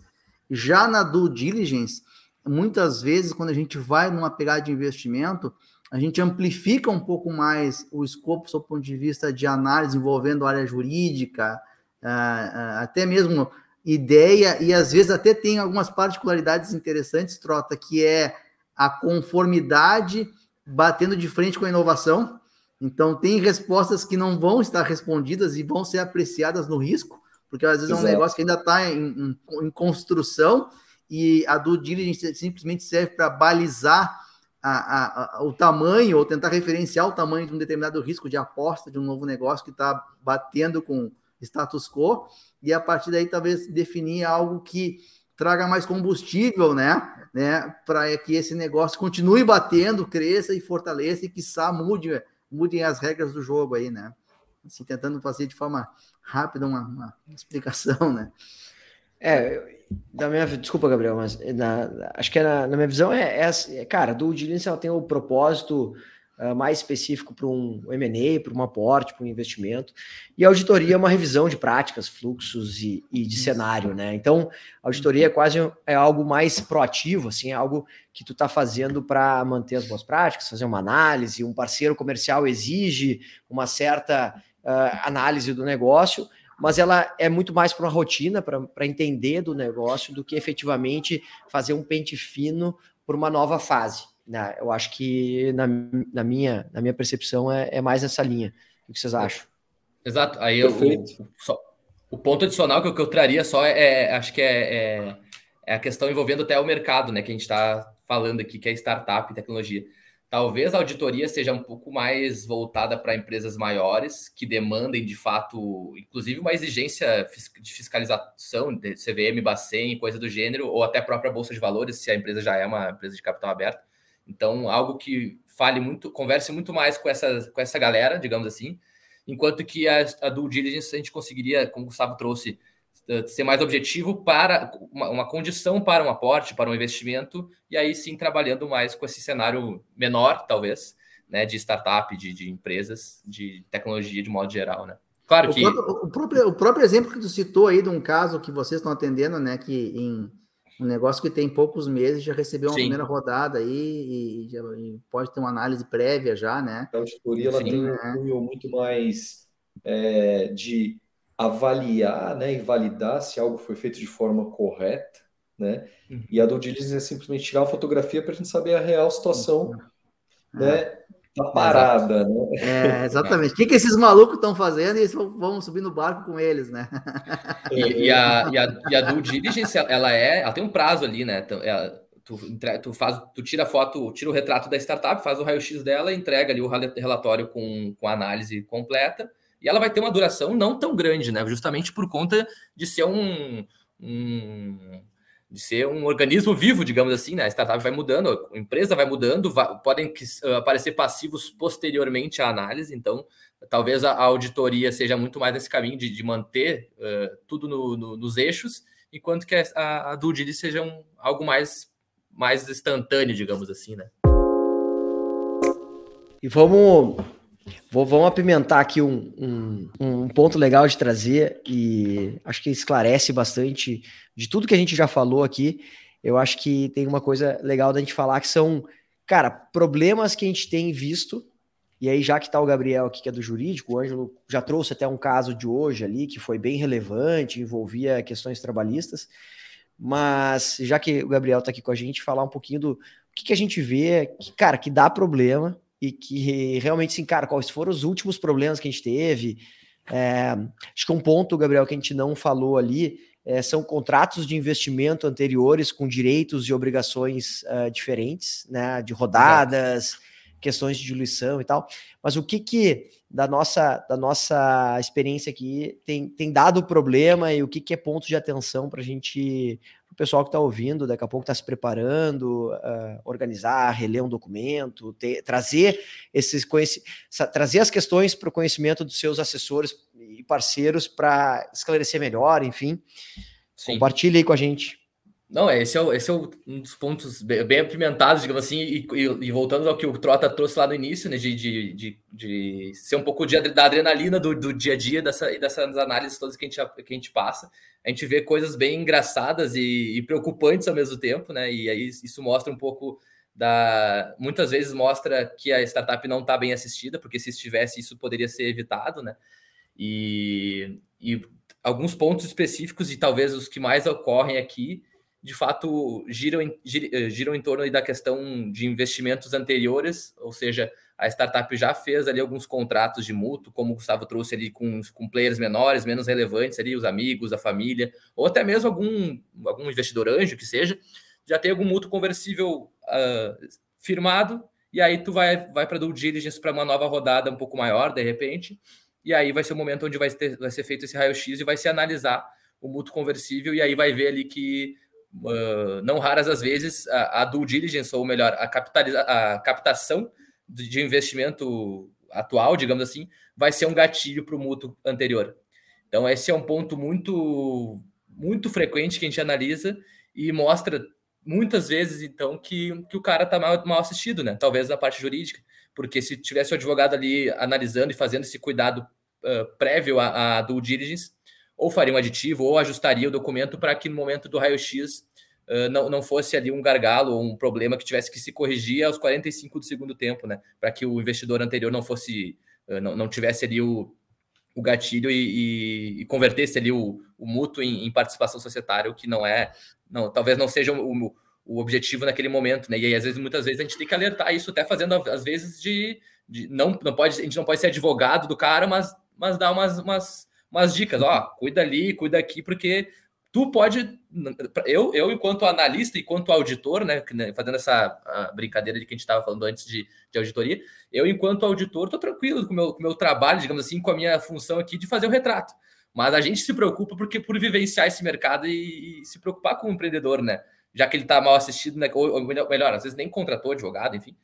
Já na due diligence, muitas vezes, quando a gente vai numa pegada de investimento, a gente amplifica um pouco mais o escopo do ponto de vista de análise envolvendo área jurídica, ah, ah, até mesmo ideia, e às vezes até tem algumas particularidades interessantes, Trota, que é a conformidade batendo de frente com a inovação. Então, tem respostas que não vão estar respondidas e vão ser apreciadas no risco, porque às vezes Exato. é um negócio que ainda está em, em, em, construção e a due diligence simplesmente serve para balizar a, a, o tamanho, ou tentar referenciar o tamanho de um determinado risco de aposta de um novo negócio que está batendo com status quo, e a partir daí talvez definir algo que traga mais combustível, né? né para que esse negócio continue batendo, cresça e fortaleça e que mude, mudem as regras do jogo aí, né? Assim, tentando fazer de forma rápida uma, uma explicação, né? É, da minha, desculpa, Gabriel, mas na, acho que é na, na, minha visão é, é, é cara, do diligence ela tem o propósito uh, mais específico para um M&A, para um aporte, para um investimento, e a auditoria é uma revisão de práticas, fluxos e, e de cenário, né? Então, a auditoria é quase é algo mais proativo, assim, é algo que tu está fazendo para manter as boas práticas, fazer uma análise, um parceiro comercial exige uma certa uh, análise do negócio, mas ela é muito mais para uma rotina, para entender do negócio, do que efetivamente fazer um pente fino por uma nova fase. Né? Eu acho que, na, na, minha, na minha percepção, é, é mais essa linha. O que vocês acham? Exato. Aí eu, o, só, o ponto adicional que eu, que eu traria só é, é acho que é, é, é, a questão envolvendo até o mercado, né? Que a gente está falando aqui, que é startup e tecnologia. Talvez a auditoria seja um pouco mais voltada para empresas maiores, que demandem de fato, inclusive, uma exigência de fiscalização, de CVM, Bacen, coisa do gênero, ou até a própria Bolsa de Valores, se a empresa já é uma empresa de capital aberto. Então, algo que fale muito, converse muito mais com essa, com essa galera, digamos assim, enquanto que a, a due diligence a gente conseguiria, como o Gustavo trouxe, ser mais objetivo para uma, uma, condição para um aporte, para um investimento, e aí sim trabalhando mais com esse cenário menor, talvez, né, de startup, de, de empresas, de tecnologia de modo geral, né? Claro o que. Próprio, o, próprio, o próprio exemplo que tu citou aí de um caso que vocês estão atendendo, né, que em um negócio que tem poucos meses já recebeu uma sim. primeira rodada aí e, e, e, pode ter uma análise prévia já, né? A auditoria ela sim, tem um cunho muito mais é, de avaliar né, e validar se algo foi feito de forma correta, né? Uhum. E a due diligence é simplesmente tirar uma fotografia para a gente saber a real situação, uhum. né? Da parada, né? É, exatamente. O que, que esses malucos estão fazendo e eles vão subir no barco com eles, né? E, e, a, e, a, e a due diligence, ela é, ela tem um prazo ali, né? Então, é, tu, tu, faz, tu tira a foto, tira o retrato da startup, faz o raio-x dela, entrega ali o relatório com, com análise completa e ela vai ter uma duração não tão grande, né? Justamente por conta de ser um, um de ser um organismo vivo, digamos assim, né? A startup vai mudando, a empresa vai mudando, vai, podem uh, aparecer passivos posteriormente à análise, então talvez a, auditoria seja muito mais nesse caminho de, de manter uh, tudo no, no, nos eixos, enquanto que a, a due seja um, algo mais, mais instantâneo, digamos assim, né? E vamos Vou, vamos apimentar aqui um, um, um, ponto legal de trazer e acho que esclarece bastante de tudo que a gente já falou aqui. Eu acho que tem uma coisa legal da gente falar que são, cara, problemas que a gente tem visto. E aí, já que está o Gabriel aqui, que é do jurídico, o Ângelo já trouxe até um caso de hoje ali que foi bem relevante, envolvia questões trabalhistas. Mas já que o Gabriel está aqui com a gente, falar um pouquinho do que, que a gente vê que, cara, que dá problema e que realmente, sim, cara, quais foram os últimos problemas que a gente teve. É, acho que um ponto, Gabriel, que a gente não falou ali é, são contratos de investimento anteriores com direitos e obrigações uh, diferentes, né, de rodadas, questões de diluição e tal. Mas o que que da nossa, da nossa experiência aqui tem, tem dado problema e o que, que é ponto de atenção para a gente o pessoal que está ouvindo, daqui a pouco está se preparando, uh, organizar, reler um documento, ter, trazer esses trazer as questões para o conhecimento dos seus assessores e parceiros para esclarecer melhor, enfim. Sim. Compartilhe aí com a gente. Não, é, esse é, esse é um dos pontos bem, bem apimentados, digamos assim, e, e, e, voltando ao que o Trota trouxe lá no início, né, de, de, de, de ser um pouco de, da adrenalina do, do dia a dia dessa, e dessas análises todas que a, gente, que a gente passa. A gente vê coisas bem engraçadas e, e preocupantes ao mesmo tempo, né, e aí isso mostra um pouco da... Muitas vezes mostra que a startup não está bem assistida, porque se estivesse isso poderia ser evitado, né, e, e alguns pontos específicos e talvez os que mais ocorrem aqui de fato giram em, eh, giram em torno da questão de investimentos anteriores, ou seja, a startup já fez ali alguns contratos de mútuo, como o Gustavo trouxe ali com, com players menores, menos relevantes ali, os amigos, a família, ou até mesmo algum, algum investidor anjo que seja, já tem algum mútuo conversível uh, firmado, e aí tu vai, vai para due diligence para uma nova rodada um pouco maior, de repente, e aí vai ser o momento onde vai, ter, vai ser feito esse raio-x e vai se analisar o mútuo conversível, e aí vai ver ali que, não raras as vezes, a, a due diligence, ou melhor, a, capitaliza, a captação de, de investimento atual, digamos assim, vai ser um gatilho para o mútuo anterior. Então, esse é um ponto muito, muito frequente que a gente analisa e mostra muitas vezes, então, que, que o cara está mal, mal assistido, né? Talvez na parte jurídica, porque se tivesse o advogado ali analisando e fazendo esse cuidado uh, prévio à, à due diligence, ou faria um aditivo, ou ajustaria o documento para que no momento do raio-x uh, não, não fosse ali um gargalo ou um problema que tivesse que se corrigir aos 45 do segundo tempo, né? Para que o investidor anterior não fosse, uh, não, não tivesse ali o, o gatilho e, e, e convertesse ali o, o mútuo em, em, participação societária, o que não é, não, talvez não seja o, o objetivo naquele momento, né? E aí, às vezes, muitas vezes, a gente tem que alertar isso, até fazendo, às vezes, de, de não, não pode, a gente não pode ser advogado do cara, mas, mas dar umas, umas, umas dicas, ó, cuida ali, cuida aqui, porque tu pode, eu, eu enquanto analista e enquanto auditor, né, fazendo essa brincadeira de que a gente estava falando antes de, de, auditoria, eu enquanto auditor estou tranquilo com o meu, com meu trabalho, digamos assim, com a minha função aqui de fazer o retrato. Mas a gente se preocupa porque por vivenciar esse mercado e, e se preocupar com o empreendedor, né? Já que ele está mal assistido, né? ou, ou melhor, às vezes nem contratou advogado, enfim.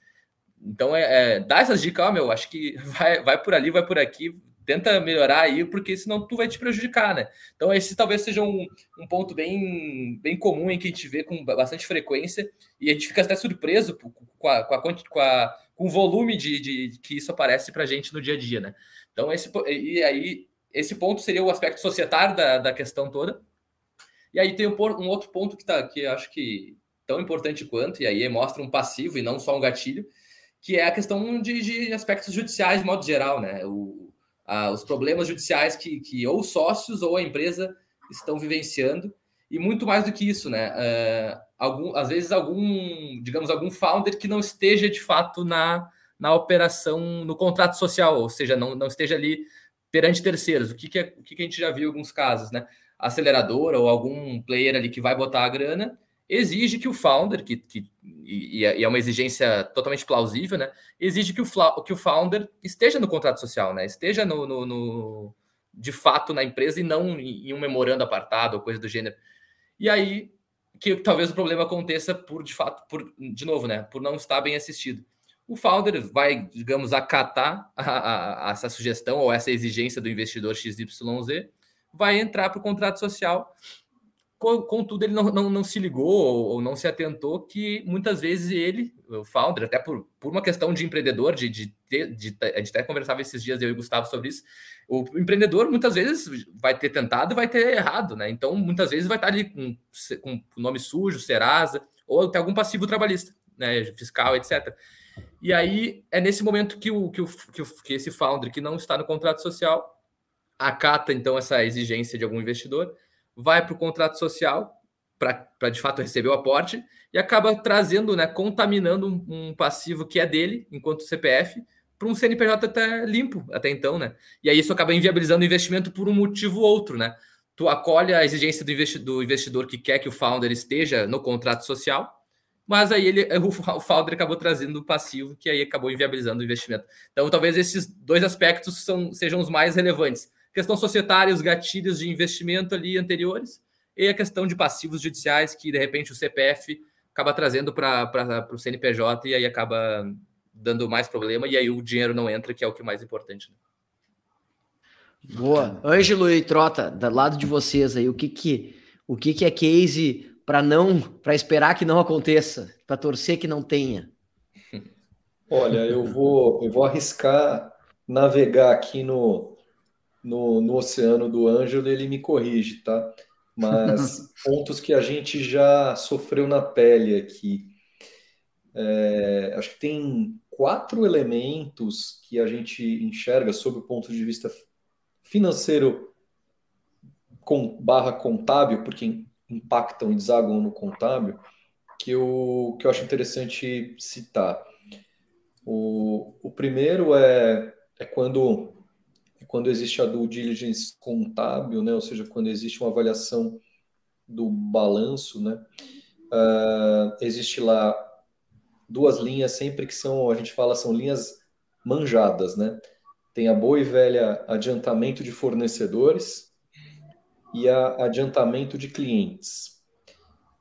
Então, é, é dá essas dicas, ó, meu, acho que vai, vai por ali, vai por aqui, tenta melhorar aí, porque senão tu vai te prejudicar, né? Então, esse talvez seja um, um ponto bem, bem comum em que a gente vê com bastante frequência e a gente fica até surpreso com, a, com, a, com, a, com o volume de, de, que isso aparece para gente no dia a dia, né? Então, esse, e aí, esse ponto seria o aspecto societário da, da questão toda. E aí tem um, um outro ponto que, tá, que acho que tão importante quanto, e aí mostra um passivo e não só um gatilho, que é a questão de, de aspectos judiciais de modo geral, né? O, ah, os problemas judiciais que, que ou sócios ou a empresa estão vivenciando e muito mais do que isso, né? Uh, algum, às vezes algum, digamos, algum founder que não esteja de fato na, na operação, no contrato social, ou seja, não, não esteja ali perante terceiros. O que, que, é, o que, que a gente já viu em alguns casos, né? Aceleradora ou algum player ali que vai botar a grana exige que o founder, que, que e, é, e, é uma exigência totalmente plausível, né? Exige que o, que o founder esteja no contrato social, né? Esteja no, no, no de fato na empresa e não em, um memorando apartado ou coisa do gênero. E aí que talvez o problema aconteça por de fato, por de novo, né? Por não estar bem assistido. O founder vai, digamos, acatar a, a, a essa sugestão ou essa exigência do investidor XYZ, vai entrar para o contrato social contudo, ele não, não, não se ligou ou não se atentou que muitas vezes ele, o founder, até por, por uma questão de empreendedor, de, de, de, de a gente até conversava esses dias, eu e o Gustavo, sobre isso. O empreendedor muitas vezes vai ter tentado e vai ter errado, né? Então, muitas vezes vai estar ali com, com nome sujo, Serasa, ou até algum passivo trabalhista, né? Fiscal, etc. E aí é nesse momento que, o, que, o, que, o, que esse founder que não está no contrato social acata então essa exigência de algum investidor vai para o contrato social para de fato receber o aporte e acaba trazendo, né, contaminando um, um passivo que é dele, enquanto CPF, para um CNPJ até limpo até então, né? E aí isso acaba inviabilizando o investimento por um motivo ou outro, né? Tu acolhe a exigência do, investi do investidor que quer que o founder esteja no contrato social, mas aí ele, o, o founder acabou trazendo o passivo que aí acabou inviabilizando o investimento. Então, talvez esses dois aspectos são, sejam os mais relevantes questão societária, os gatilhos de investimento ali anteriores, e a questão de passivos judiciais, que de repente o CPF acaba trazendo para o CNPJ e aí acaba dando mais problema, e aí o dinheiro não entra, que é o que é mais importante. Né? Boa. Ângelo e Trota, do lado de vocês aí, o que que, o que, que é case para não, para esperar que não aconteça, para torcer que não tenha? Olha, eu vou, eu vou arriscar navegar aqui no, no, no oceano do Ângelo, ele me corrige, tá? Mas pontos que a gente já sofreu na pele aqui. É, acho que tem quatro elementos que a gente enxerga sob o ponto de vista financeiro com, barra contábil, porque impactam e desagam no contábil, que eu, que eu acho interessante citar. O, o primeiro é, é quando quando existe a due diligence contábil, né, ou seja, quando existe uma avaliação do balanço, né, uh, existe lá duas linhas sempre que são, a gente fala, são linhas manjadas, né? Tem a boa e velha adiantamento de fornecedores e a adiantamento de clientes.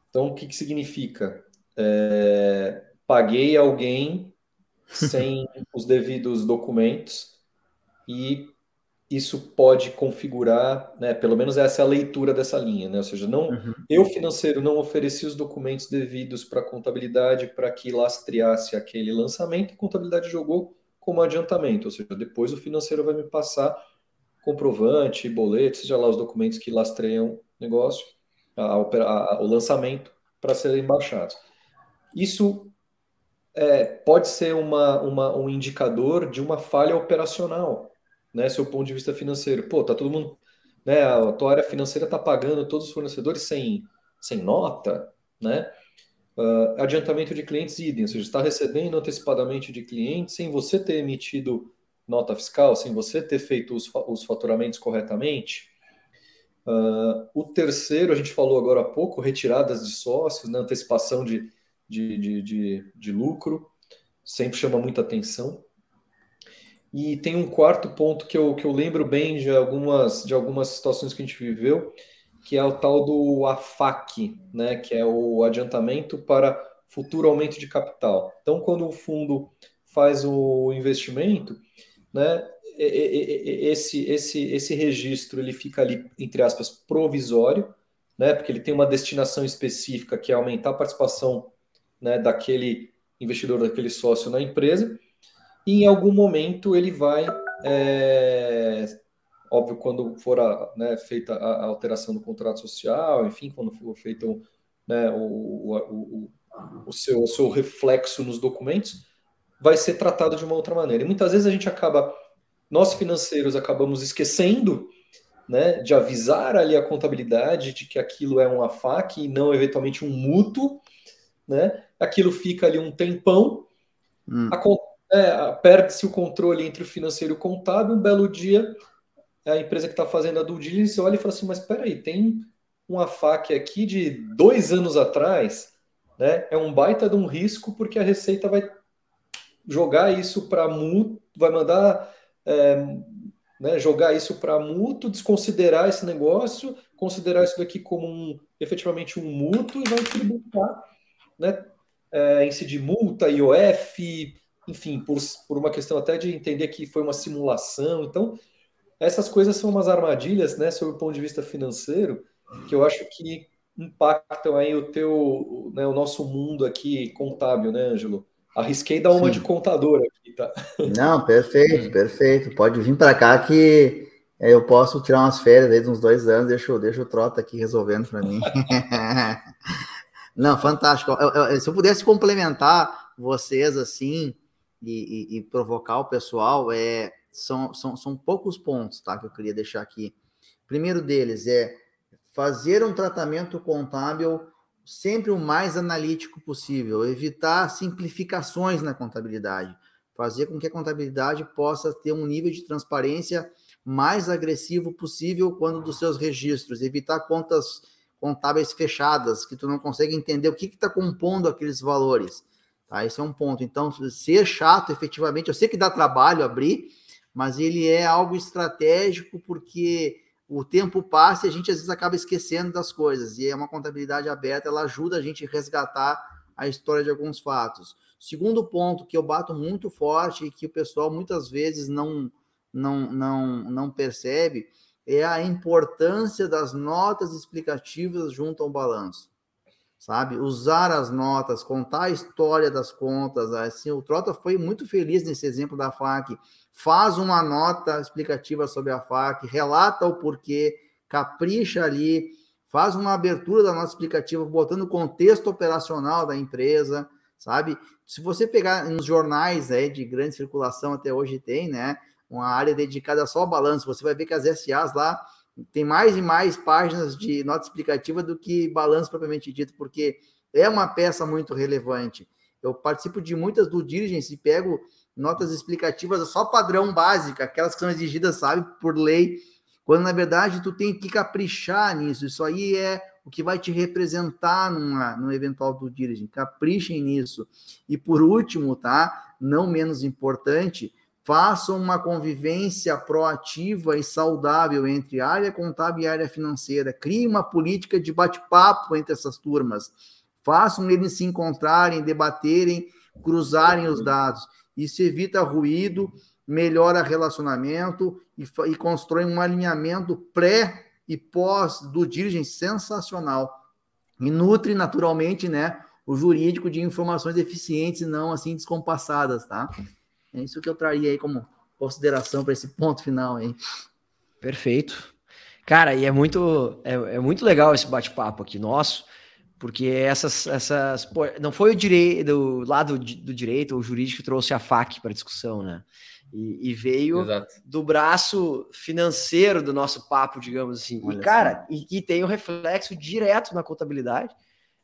Então, o que, que significa? É, paguei alguém sem os devidos documentos e isso pode configurar, né, pelo menos essa é a leitura dessa linha, né? Ou seja, não, uhum. eu financeiro não ofereci os documentos devidos para a contabilidade para que lastreasse aquele lançamento, a contabilidade jogou como adiantamento, ou seja, depois o financeiro vai me passar comprovante, boleto, seja lá os documentos que lastreiam o negócio, a, a, o lançamento para serem baixados. Isso é, pode ser uma, uma, um indicador de uma falha operacional, né? Seu ponto de vista financeiro. Pô, tá todo mundo, né? A tua área financeira está pagando todos os fornecedores sem, sem nota, né? Uh, adiantamento de clientes idem, ou seja, está recebendo antecipadamente de clientes sem você ter emitido nota fiscal, sem você ter feito os, os faturamentos corretamente. Uh, o terceiro, a gente falou agora há pouco, retiradas de sócios, né, antecipação de, de, de, de, de lucro, sempre chama muita atenção. E tem um quarto ponto que eu, que eu lembro bem de algumas, de algumas situações que a gente viveu, que é o tal do AFAC, né, que é o adiantamento para futuro aumento de capital. Então, quando o fundo faz o investimento, né, esse, esse, esse registro ele fica ali, entre aspas, provisório, né, porque ele tem uma destinação específica que é aumentar a participação né, daquele investidor, daquele sócio na empresa, e em algum momento ele vai, é, óbvio, quando for a, né, feita a, alteração do contrato social, enfim, quando for feito né, o, o, o, o, seu, o seu reflexo nos documentos, vai ser tratado de uma outra maneira. E muitas vezes a gente acaba, nós financeiros acabamos esquecendo né, de avisar ali a contabilidade de que aquilo é um AFAC e não eventualmente um mútuo, né? Aquilo fica ali um tempão, hum. a, é, perde-se o controle entre o financeiro e o contábil. Um belo dia, a empresa que está fazendo a due diligence olha e fala assim: Mas espera aí, tem uma faca aqui de dois anos atrás, né? É um baita de um risco, porque a Receita vai jogar isso para multa, vai mandar é, né, jogar isso para mútuo, desconsiderar esse negócio, considerar isso daqui como um, efetivamente um mútuo e vai tributar, né? É, incidir multa, IOF, enfim, por, por uma questão até de entender que foi uma simulação. Então, essas coisas são umas armadilhas, né, sob o ponto de vista financeiro, que eu acho que impactam aí o teu, né, o nosso mundo aqui contábil, né, Ângelo? Arrisquei dar uma Sim. de contador aqui, tá? Não, perfeito, perfeito. Pode vir para cá que eu posso tirar umas férias aí de uns dois anos, deixa, deixa o Trota aqui resolvendo para mim. Não, fantástico. Eu, eu, se eu pudesse complementar vocês assim, e, e, e provocar o pessoal, é, são, são, são poucos pontos tá, que eu queria deixar aqui. primeiro deles é fazer um tratamento contábil sempre o mais analítico possível, evitar simplificações na contabilidade, fazer com que a contabilidade possa ter um nível de transparência mais agressivo possível quando dos seus registros, evitar contas contábeis fechadas, que tu não consegue entender o que está compondo aqueles valores. Tá? Esse é um ponto. Então, ser chato, efetivamente, eu sei que dá trabalho abrir, mas ele é algo estratégico porque o tempo passa e a gente às vezes acaba esquecendo das coisas. E é uma contabilidade aberta, ela ajuda a gente a resgatar a história de alguns fatos. Segundo ponto que eu bato muito forte e que o pessoal muitas vezes não não não não percebe é a importância das notas explicativas junto ao balanço sabe? Usar as notas, contar a história das contas. Assim, o Trota foi muito feliz nesse exemplo da FAC. Faz uma nota explicativa sobre a FAC, relata o porquê, capricha ali, faz uma abertura da nota explicativa, botando o contexto operacional da empresa, sabe? Se você pegar nos jornais aí de grande circulação até hoje tem, né? Uma área dedicada só ao balanço. Você vai ver que as SAs lá tem mais e mais páginas de nota explicativa do que balanço propriamente dito, porque é uma peça muito relevante. Eu participo de muitas do diligence e pego notas explicativas só padrão básica, aquelas que são exigidas, sabe, por lei, quando na verdade tu tem que caprichar nisso. Isso aí é o que vai te representar numa, no eventual do diligence. Caprichem nisso. E por último, tá? Não menos importante, façam uma convivência proativa e saudável entre área contábil e área financeira. Crie uma política de bate-papo entre essas turmas. Façam eles se encontrarem, debaterem, cruzarem os dados. Isso evita ruído, melhora relacionamento e, e constrói um alinhamento pré e pós do diligence sensacional. E nutre naturalmente, né, o jurídico de informações eficientes e não assim descompassadas, tá? É isso que eu traria aí como consideração para esse ponto final aí. Perfeito. Cara, e é muito, é, é muito legal esse bate-papo aqui nosso, porque essas, essas pô, não foi o direito do lado do direito ou jurídico que trouxe a FAC para discussão, né? E, e veio Exato. do braço financeiro do nosso papo, digamos assim. Olha e, cara, assim. e, e tem o um reflexo direto na contabilidade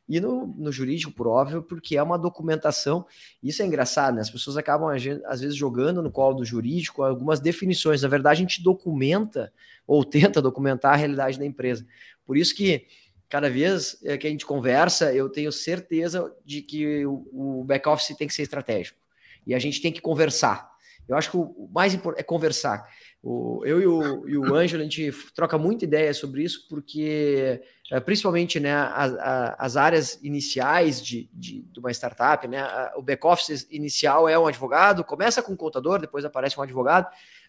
e no, no, jurídico, por óbvio, porque é uma documentação. Isso é engraçado, né? As pessoas acabam, às vezes, jogando no colo do jurídico algumas definições. Na verdade, a gente documenta ou tenta documentar a realidade da empresa. Por isso que cada vez é, que a gente conversa, eu tenho certeza de que o, o back-office tem que ser estratégico. E a gente tem que conversar. Eu acho que o mais importante é conversar. O, eu e o, e o Ângelo, a gente troca muita ideia sobre isso, porque é, principalmente né, as, as áreas iniciais de, de, de, uma startup, né, o back-office inicial é um advogado, começa com um contador, depois aparece um advogado,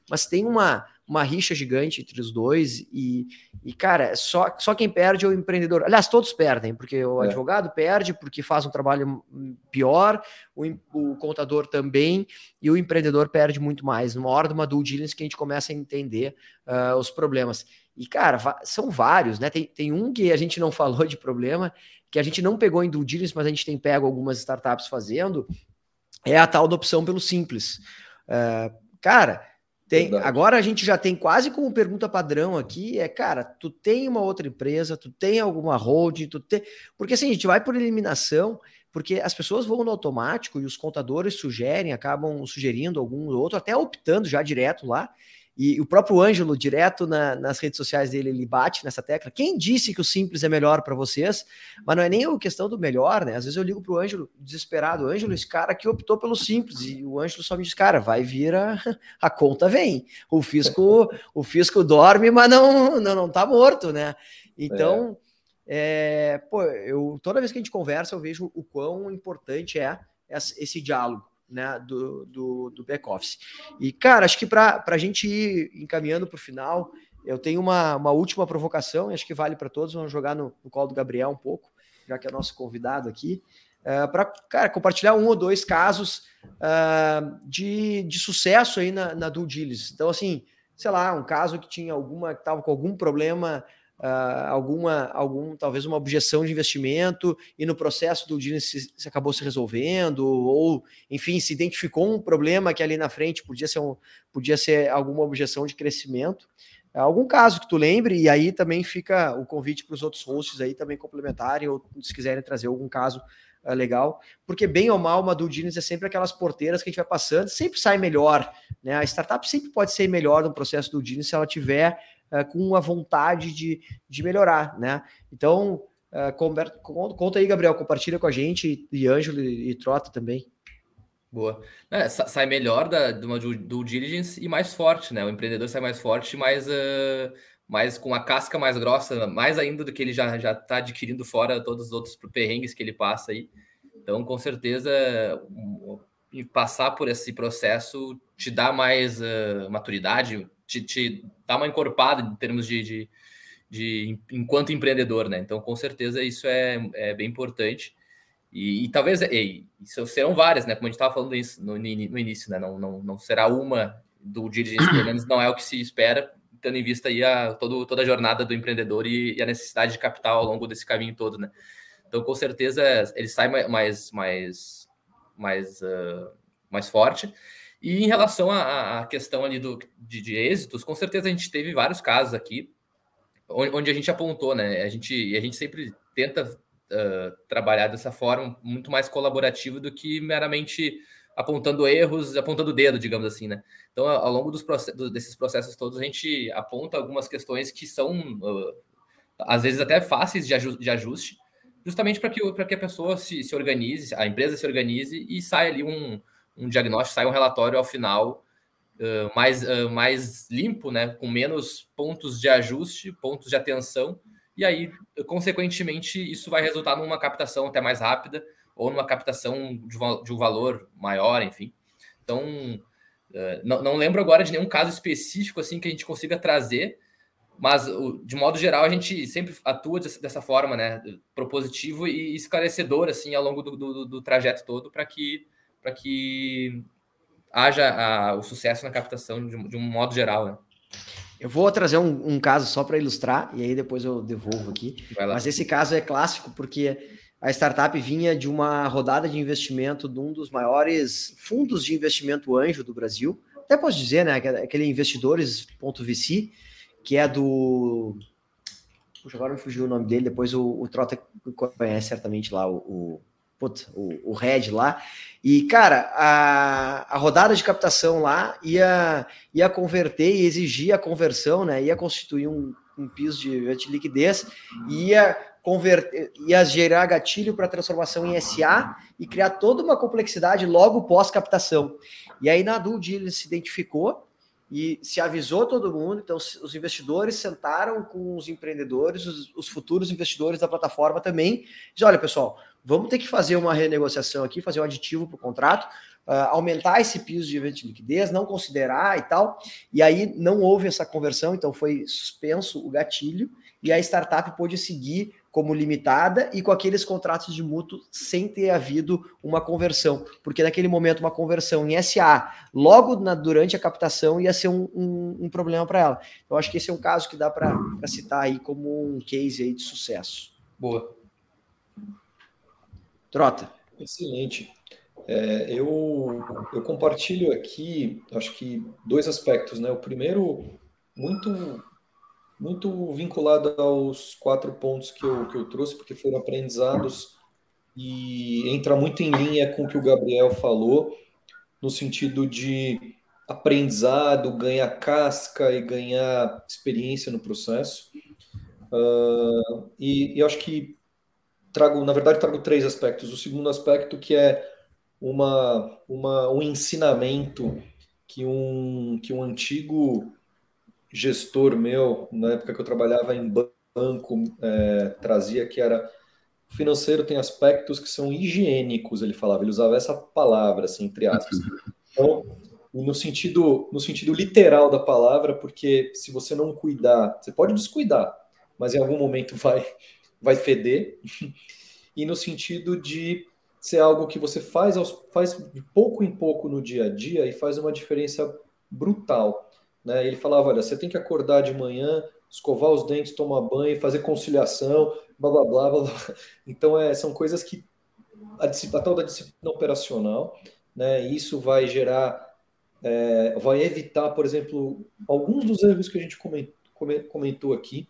mas tem uma, uma rixa gigante entre os dois e, e, cara, só, só quem perde é o empreendedor. Aliás, todos perdem, porque o é. advogado perde porque faz um trabalho pior, o, o, contador também, e o empreendedor perde muito mais. Numa hora de uma due diligence que a gente começa a entender uh, os problemas. E, cara, são vários, né? Tem, tem um que a gente não falou de problema, que a gente não pegou em due diligence, mas a gente tem pego algumas startups fazendo, é a tal da opção pelo simples. Uh, cara tem, agora a gente já tem quase como pergunta padrão aqui, é, cara, tu tem uma outra empresa, tu tem alguma holding, tu tem... Porque assim, a gente vai por eliminação, porque as pessoas vão no automático e os contadores sugerem, acabam sugerindo algum outro, até optando já direto lá, e o próprio Ângelo, direto na, nas redes sociais dele, ele bate nessa tecla. Quem disse que o simples é melhor para vocês? Mas não é nem a questão do melhor, né? Às vezes eu ligo pro Ângelo desesperado, Ângelo, esse cara aqui optou pelo simples, e o Ângelo só me diz, cara, vai vir a, a conta vem. O fisco, o fisco dorme, mas não, não, não tá morto, né? Então, é. É, pô, eu, toda vez que a gente conversa, eu vejo o quão importante é esse diálogo né, do, do, do back-office. E, cara, acho que para a gente ir encaminhando para o final, eu tenho uma, uma última provocação, e acho que vale para todos, vamos jogar no, no colo do Gabriel um pouco, já que é nosso convidado aqui, uh, é, para, cara, compartilhar um ou dois casos uh, de, de sucesso aí na, na due diligence. Então, assim, sei lá, um caso que tinha alguma, que estava com algum problema uh, alguma, algum, talvez uma objeção de investimento e no processo do dia se, se, acabou se resolvendo, ou enfim, se identificou um problema que ali na frente podia ser, um, podia ser alguma objeção de crescimento. Algum caso que tu lembre, e aí também fica o convite para os outros hosts aí também complementarem, ou se quiserem trazer algum caso uh, legal, porque bem ou mal, uma due diligence é sempre aquelas porteiras que a gente vai passando, sempre sai melhor, né? A startup sempre pode ser melhor no processo do diligence se ela tiver uh, com a vontade de, de melhorar, né? Então, uh, conta aí, Gabriel, compartilha com a gente, e Ângelo e, e Trota também. Boa. É, sai melhor da, uma due diligence e mais forte, né? O empreendedor sai mais forte, mais, uh, mais com a casca mais grossa, mais ainda do que ele já já está adquirindo fora todos os outros perrengues que ele passa aí. Então, com certeza, um, passar por esse processo te dá mais uh, maturidade, te, te dá uma encorpada em termos de, de, de, enquanto empreendedor, né? Então, com certeza, isso é, é bem importante. E, e talvez e, serão várias, né? Como a gente estava falando isso no, no, início, né? Não, não, não será uma do diligence, pelo menos não é o que se espera, tendo em vista aí a, todo, toda a jornada do empreendedor e, e, a necessidade de capital ao longo desse caminho todo, né? Então, com certeza, ele sai mais, mais, mais, uh, mais forte. E em relação à, à questão ali do, de, de, êxitos, com certeza a gente teve vários casos aqui onde, onde a gente apontou, né? A gente, a gente sempre tenta uh, trabalhar dessa forma muito mais colaborativa do que meramente apontando erros, apontando o dedo, digamos assim, né? Então, ao longo dos desses processos todos, a gente aponta algumas questões que são uh, às vezes até fáceis de, ajuste, de ajuste justamente para que, que a pessoa se, se organize, a empresa se organize e saia ali um, um diagnóstico, saia um relatório ao final uh, mais, uh, mais limpo, né, com menos pontos de ajuste, pontos de atenção, e aí, consequentemente, isso vai resultar numa captação até mais rápida ou numa captação de, de um valor maior, enfim. Então, uh, não, não lembro agora de nenhum caso específico assim que a gente consiga trazer, mas, de modo geral, a gente sempre atua dessa forma, né? Propositivo e esclarecedor, assim, ao longo do, do, do trajeto todo, para que, que haja a, o sucesso na captação de, de, um modo geral, né? Eu vou trazer um, um caso só para ilustrar, e aí depois eu devolvo aqui. Mas esse caso é clássico porque a startup vinha de uma rodada de investimento de um dos maiores fundos de investimento anjo do Brasil. Até posso dizer, né? Aquele investidores.vc, que é do. Puxa, agora me fugiu o nome dele, depois o, o Trota conhece certamente lá, o, o, putz, o, o Red lá. E, cara, a, a rodada de captação lá ia, ia converter e exigir a conversão, né? Ia constituir um, um piso de, de liquidez, ia converter, ia gerar gatilho para transformação em SA e criar toda uma complexidade logo pós-captação. E aí na due ele se identificou e se avisou todo mundo. Então, os investidores sentaram com os empreendedores, os, os futuros investidores da plataforma também. Diz: olha, pessoal, vamos ter que fazer uma renegociação aqui, fazer um aditivo para o contrato, uh, aumentar esse piso de evento de liquidez, não considerar e tal. E aí não houve essa conversão, então foi suspenso o gatilho e a startup pôde seguir como limitada e com aqueles contratos de mútuo sem ter havido uma conversão, porque naquele momento uma conversão em SA, logo na, durante a captação, ia ser um, um, um problema para ela. Então, acho que esse é um caso que dá para citar aí como um case aí de sucesso. Boa. Trota. Excelente. É, eu, eu compartilho aqui, acho que dois aspectos, né? O primeiro, muito muito vinculado aos quatro pontos que eu, que eu trouxe, porque foram aprendizados e entra muito em linha com o que o Gabriel falou, no sentido de aprendizado, ganhar casca e ganhar experiência no processo. Uh, e, e acho que trago, na verdade, trago três aspectos. O segundo aspecto que é uma, uma, um ensinamento que um, que um antigo gestor meu, na época que eu trabalhava em banco, é, trazia que era financeiro tem aspectos que são higiênicos, ele falava, ele usava essa palavra, assim, entre aspas. Então, no sentido, no sentido literal da palavra, porque se você não cuidar, você pode descuidar, mas em algum momento vai, vai feder. E no sentido de ser algo que você faz, aos, faz de pouco em pouco no dia a dia e faz uma diferença brutal. Né? Ele falava: olha, você tem que acordar de manhã, escovar os dentes, tomar banho, fazer conciliação, blá blá blá. blá. Então, é, são coisas que a, a tal da disciplina operacional, né? Isso vai gerar, é, vai evitar, por exemplo, alguns dos erros que a gente comentou, comentou aqui.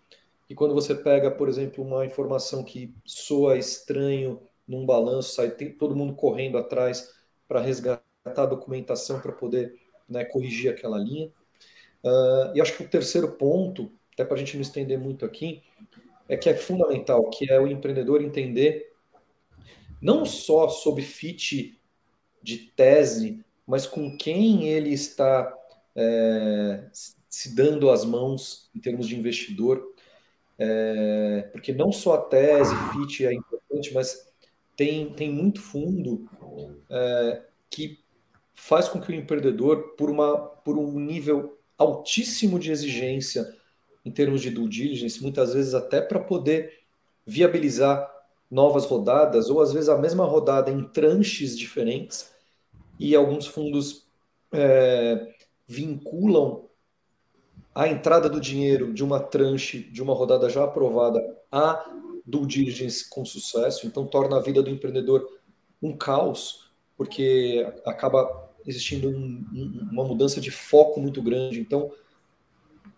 E quando você pega, por exemplo, uma informação que soa estranho num balanço, sai tem todo mundo correndo atrás para resgatar a documentação para poder né, corrigir aquela linha. Uh, e acho que o terceiro ponto, até para a gente não estender muito aqui, é que é fundamental, que é o empreendedor entender não só sobre fit de tese, mas com quem ele está é, se dando as mãos em termos de investidor, é, porque não só a tese, fit é importante, mas tem, tem muito fundo é, que faz com que o empreendedor, por, uma, por um nível altíssimo de exigência em termos de due diligence, muitas vezes até para poder viabilizar novas rodadas, ou às vezes a mesma rodada em tranches diferentes, e alguns fundos é, vinculam a entrada do dinheiro de uma tranche de uma rodada já aprovada a due diligence com sucesso, então torna a vida do empreendedor um caos, porque acaba existindo um, um, uma mudança de foco muito grande. Então,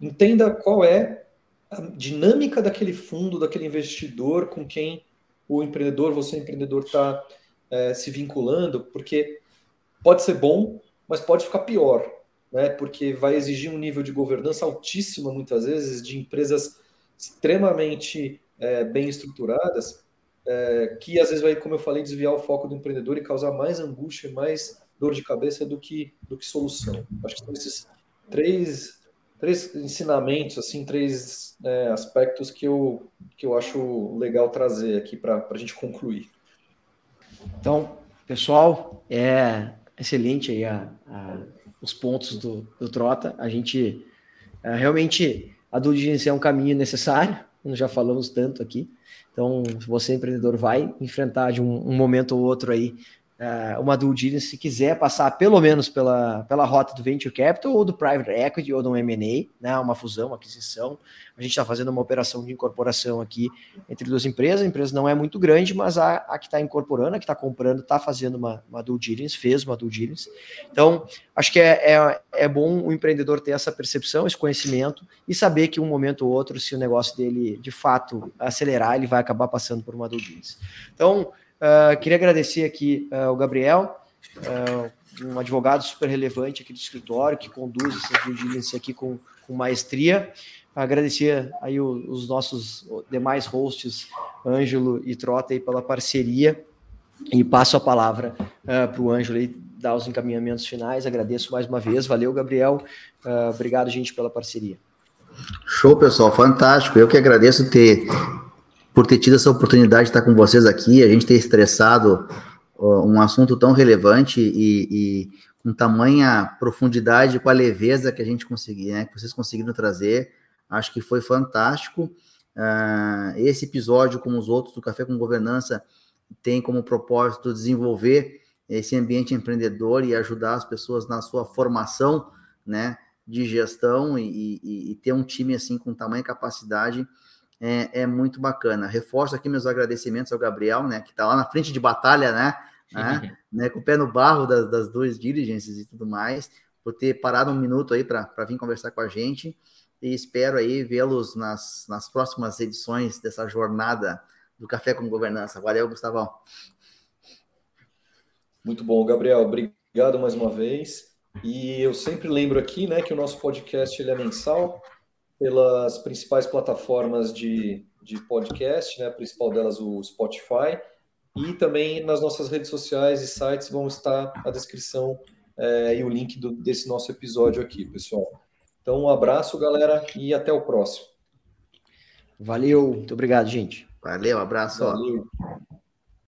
entenda qual é a dinâmica daquele fundo, daquele investidor com quem o empreendedor, você empreendedor, está é, se vinculando, porque pode ser bom, mas pode ficar pior, né? Porque vai exigir um nível de governança altíssima, muitas vezes, de empresas extremamente é, bem estruturadas, é, que às vezes vai, como eu falei, desviar o foco do empreendedor e causar mais angústia, mais dor de cabeça do que, do que solução. Acho que são esses três, três ensinamentos, assim, três é, aspectos que eu, que eu acho legal trazer aqui para a gente concluir. Então, pessoal, é excelente aí a, a, os pontos do, do Trota. A gente é, realmente a due diligence é um caminho necessário, já falamos tanto aqui. Então, você empreendedor vai enfrentar de um, um momento ou outro aí uh, uma due diligence, se quiser passar pelo menos pela, pela rota do venture capital ou do private equity ou do M&A, né, uma fusão, uma aquisição. A gente está fazendo uma operação de incorporação aqui entre duas empresas. A empresa não é muito grande, mas a, a que está incorporando, a que está comprando, está fazendo uma, uma due diligence, fez uma due diligence. Então, acho que é, é, é bom o empreendedor ter essa percepção, esse conhecimento e saber que um momento ou outro, se o negócio dele de fato acelerar, ele vai acabar passando por uma due diligence. Então, Uh, queria agradecer aqui uh, o Gabriel, uh, um advogado super relevante aqui do escritório, que conduz essa diligence aqui com, com maestria. Agradecer aí o, os nossos demais hosts, Ângelo e Trota, aí, pela parceria. E passo a palavra para o Ângelo aí, dar os encaminhamentos finais. Agradeço mais uma vez. Valeu, Gabriel. obrigado, gente, pela parceria. Show, pessoal. Fantástico. Eu que agradeço ter por ter tido essa oportunidade de estar com vocês aqui, a gente ter estressado uh, um assunto tão relevante e, e, com tamanha profundidade, com a leveza que a gente conseguiu, né, que vocês conseguiram trazer, acho que foi fantástico. Uh, esse episódio, como os outros do Café com Governança, tem como propósito desenvolver esse ambiente empreendedor e ajudar as pessoas na sua formação, né, de gestão e, e, e ter um time assim com tamanha capacidade é, é, muito bacana. Reforço aqui meus agradecimentos ao Gabriel, né, que está lá na frente de batalha, né, né, né, com o pé no barro das, das duas diligências e tudo mais, por ter parado um minuto aí para vir conversar com a gente. E espero aí vê-los nas, nas próximas edições dessa jornada do Café com Governança. Valeu, Gustavão. Muito bom, Gabriel. Obrigado mais uma vez. E eu sempre lembro aqui, né, que o nosso podcast ele é mensal pelas principais plataformas de, de podcast, né? A principal delas o Spotify, e também nas nossas redes sociais e sites vão estar a descrição é, e o link do, desse nosso episódio aqui, pessoal. Então, um abraço, galera, e até o próximo. Valeu, muito obrigado, gente. Valeu, abraço. Valeu.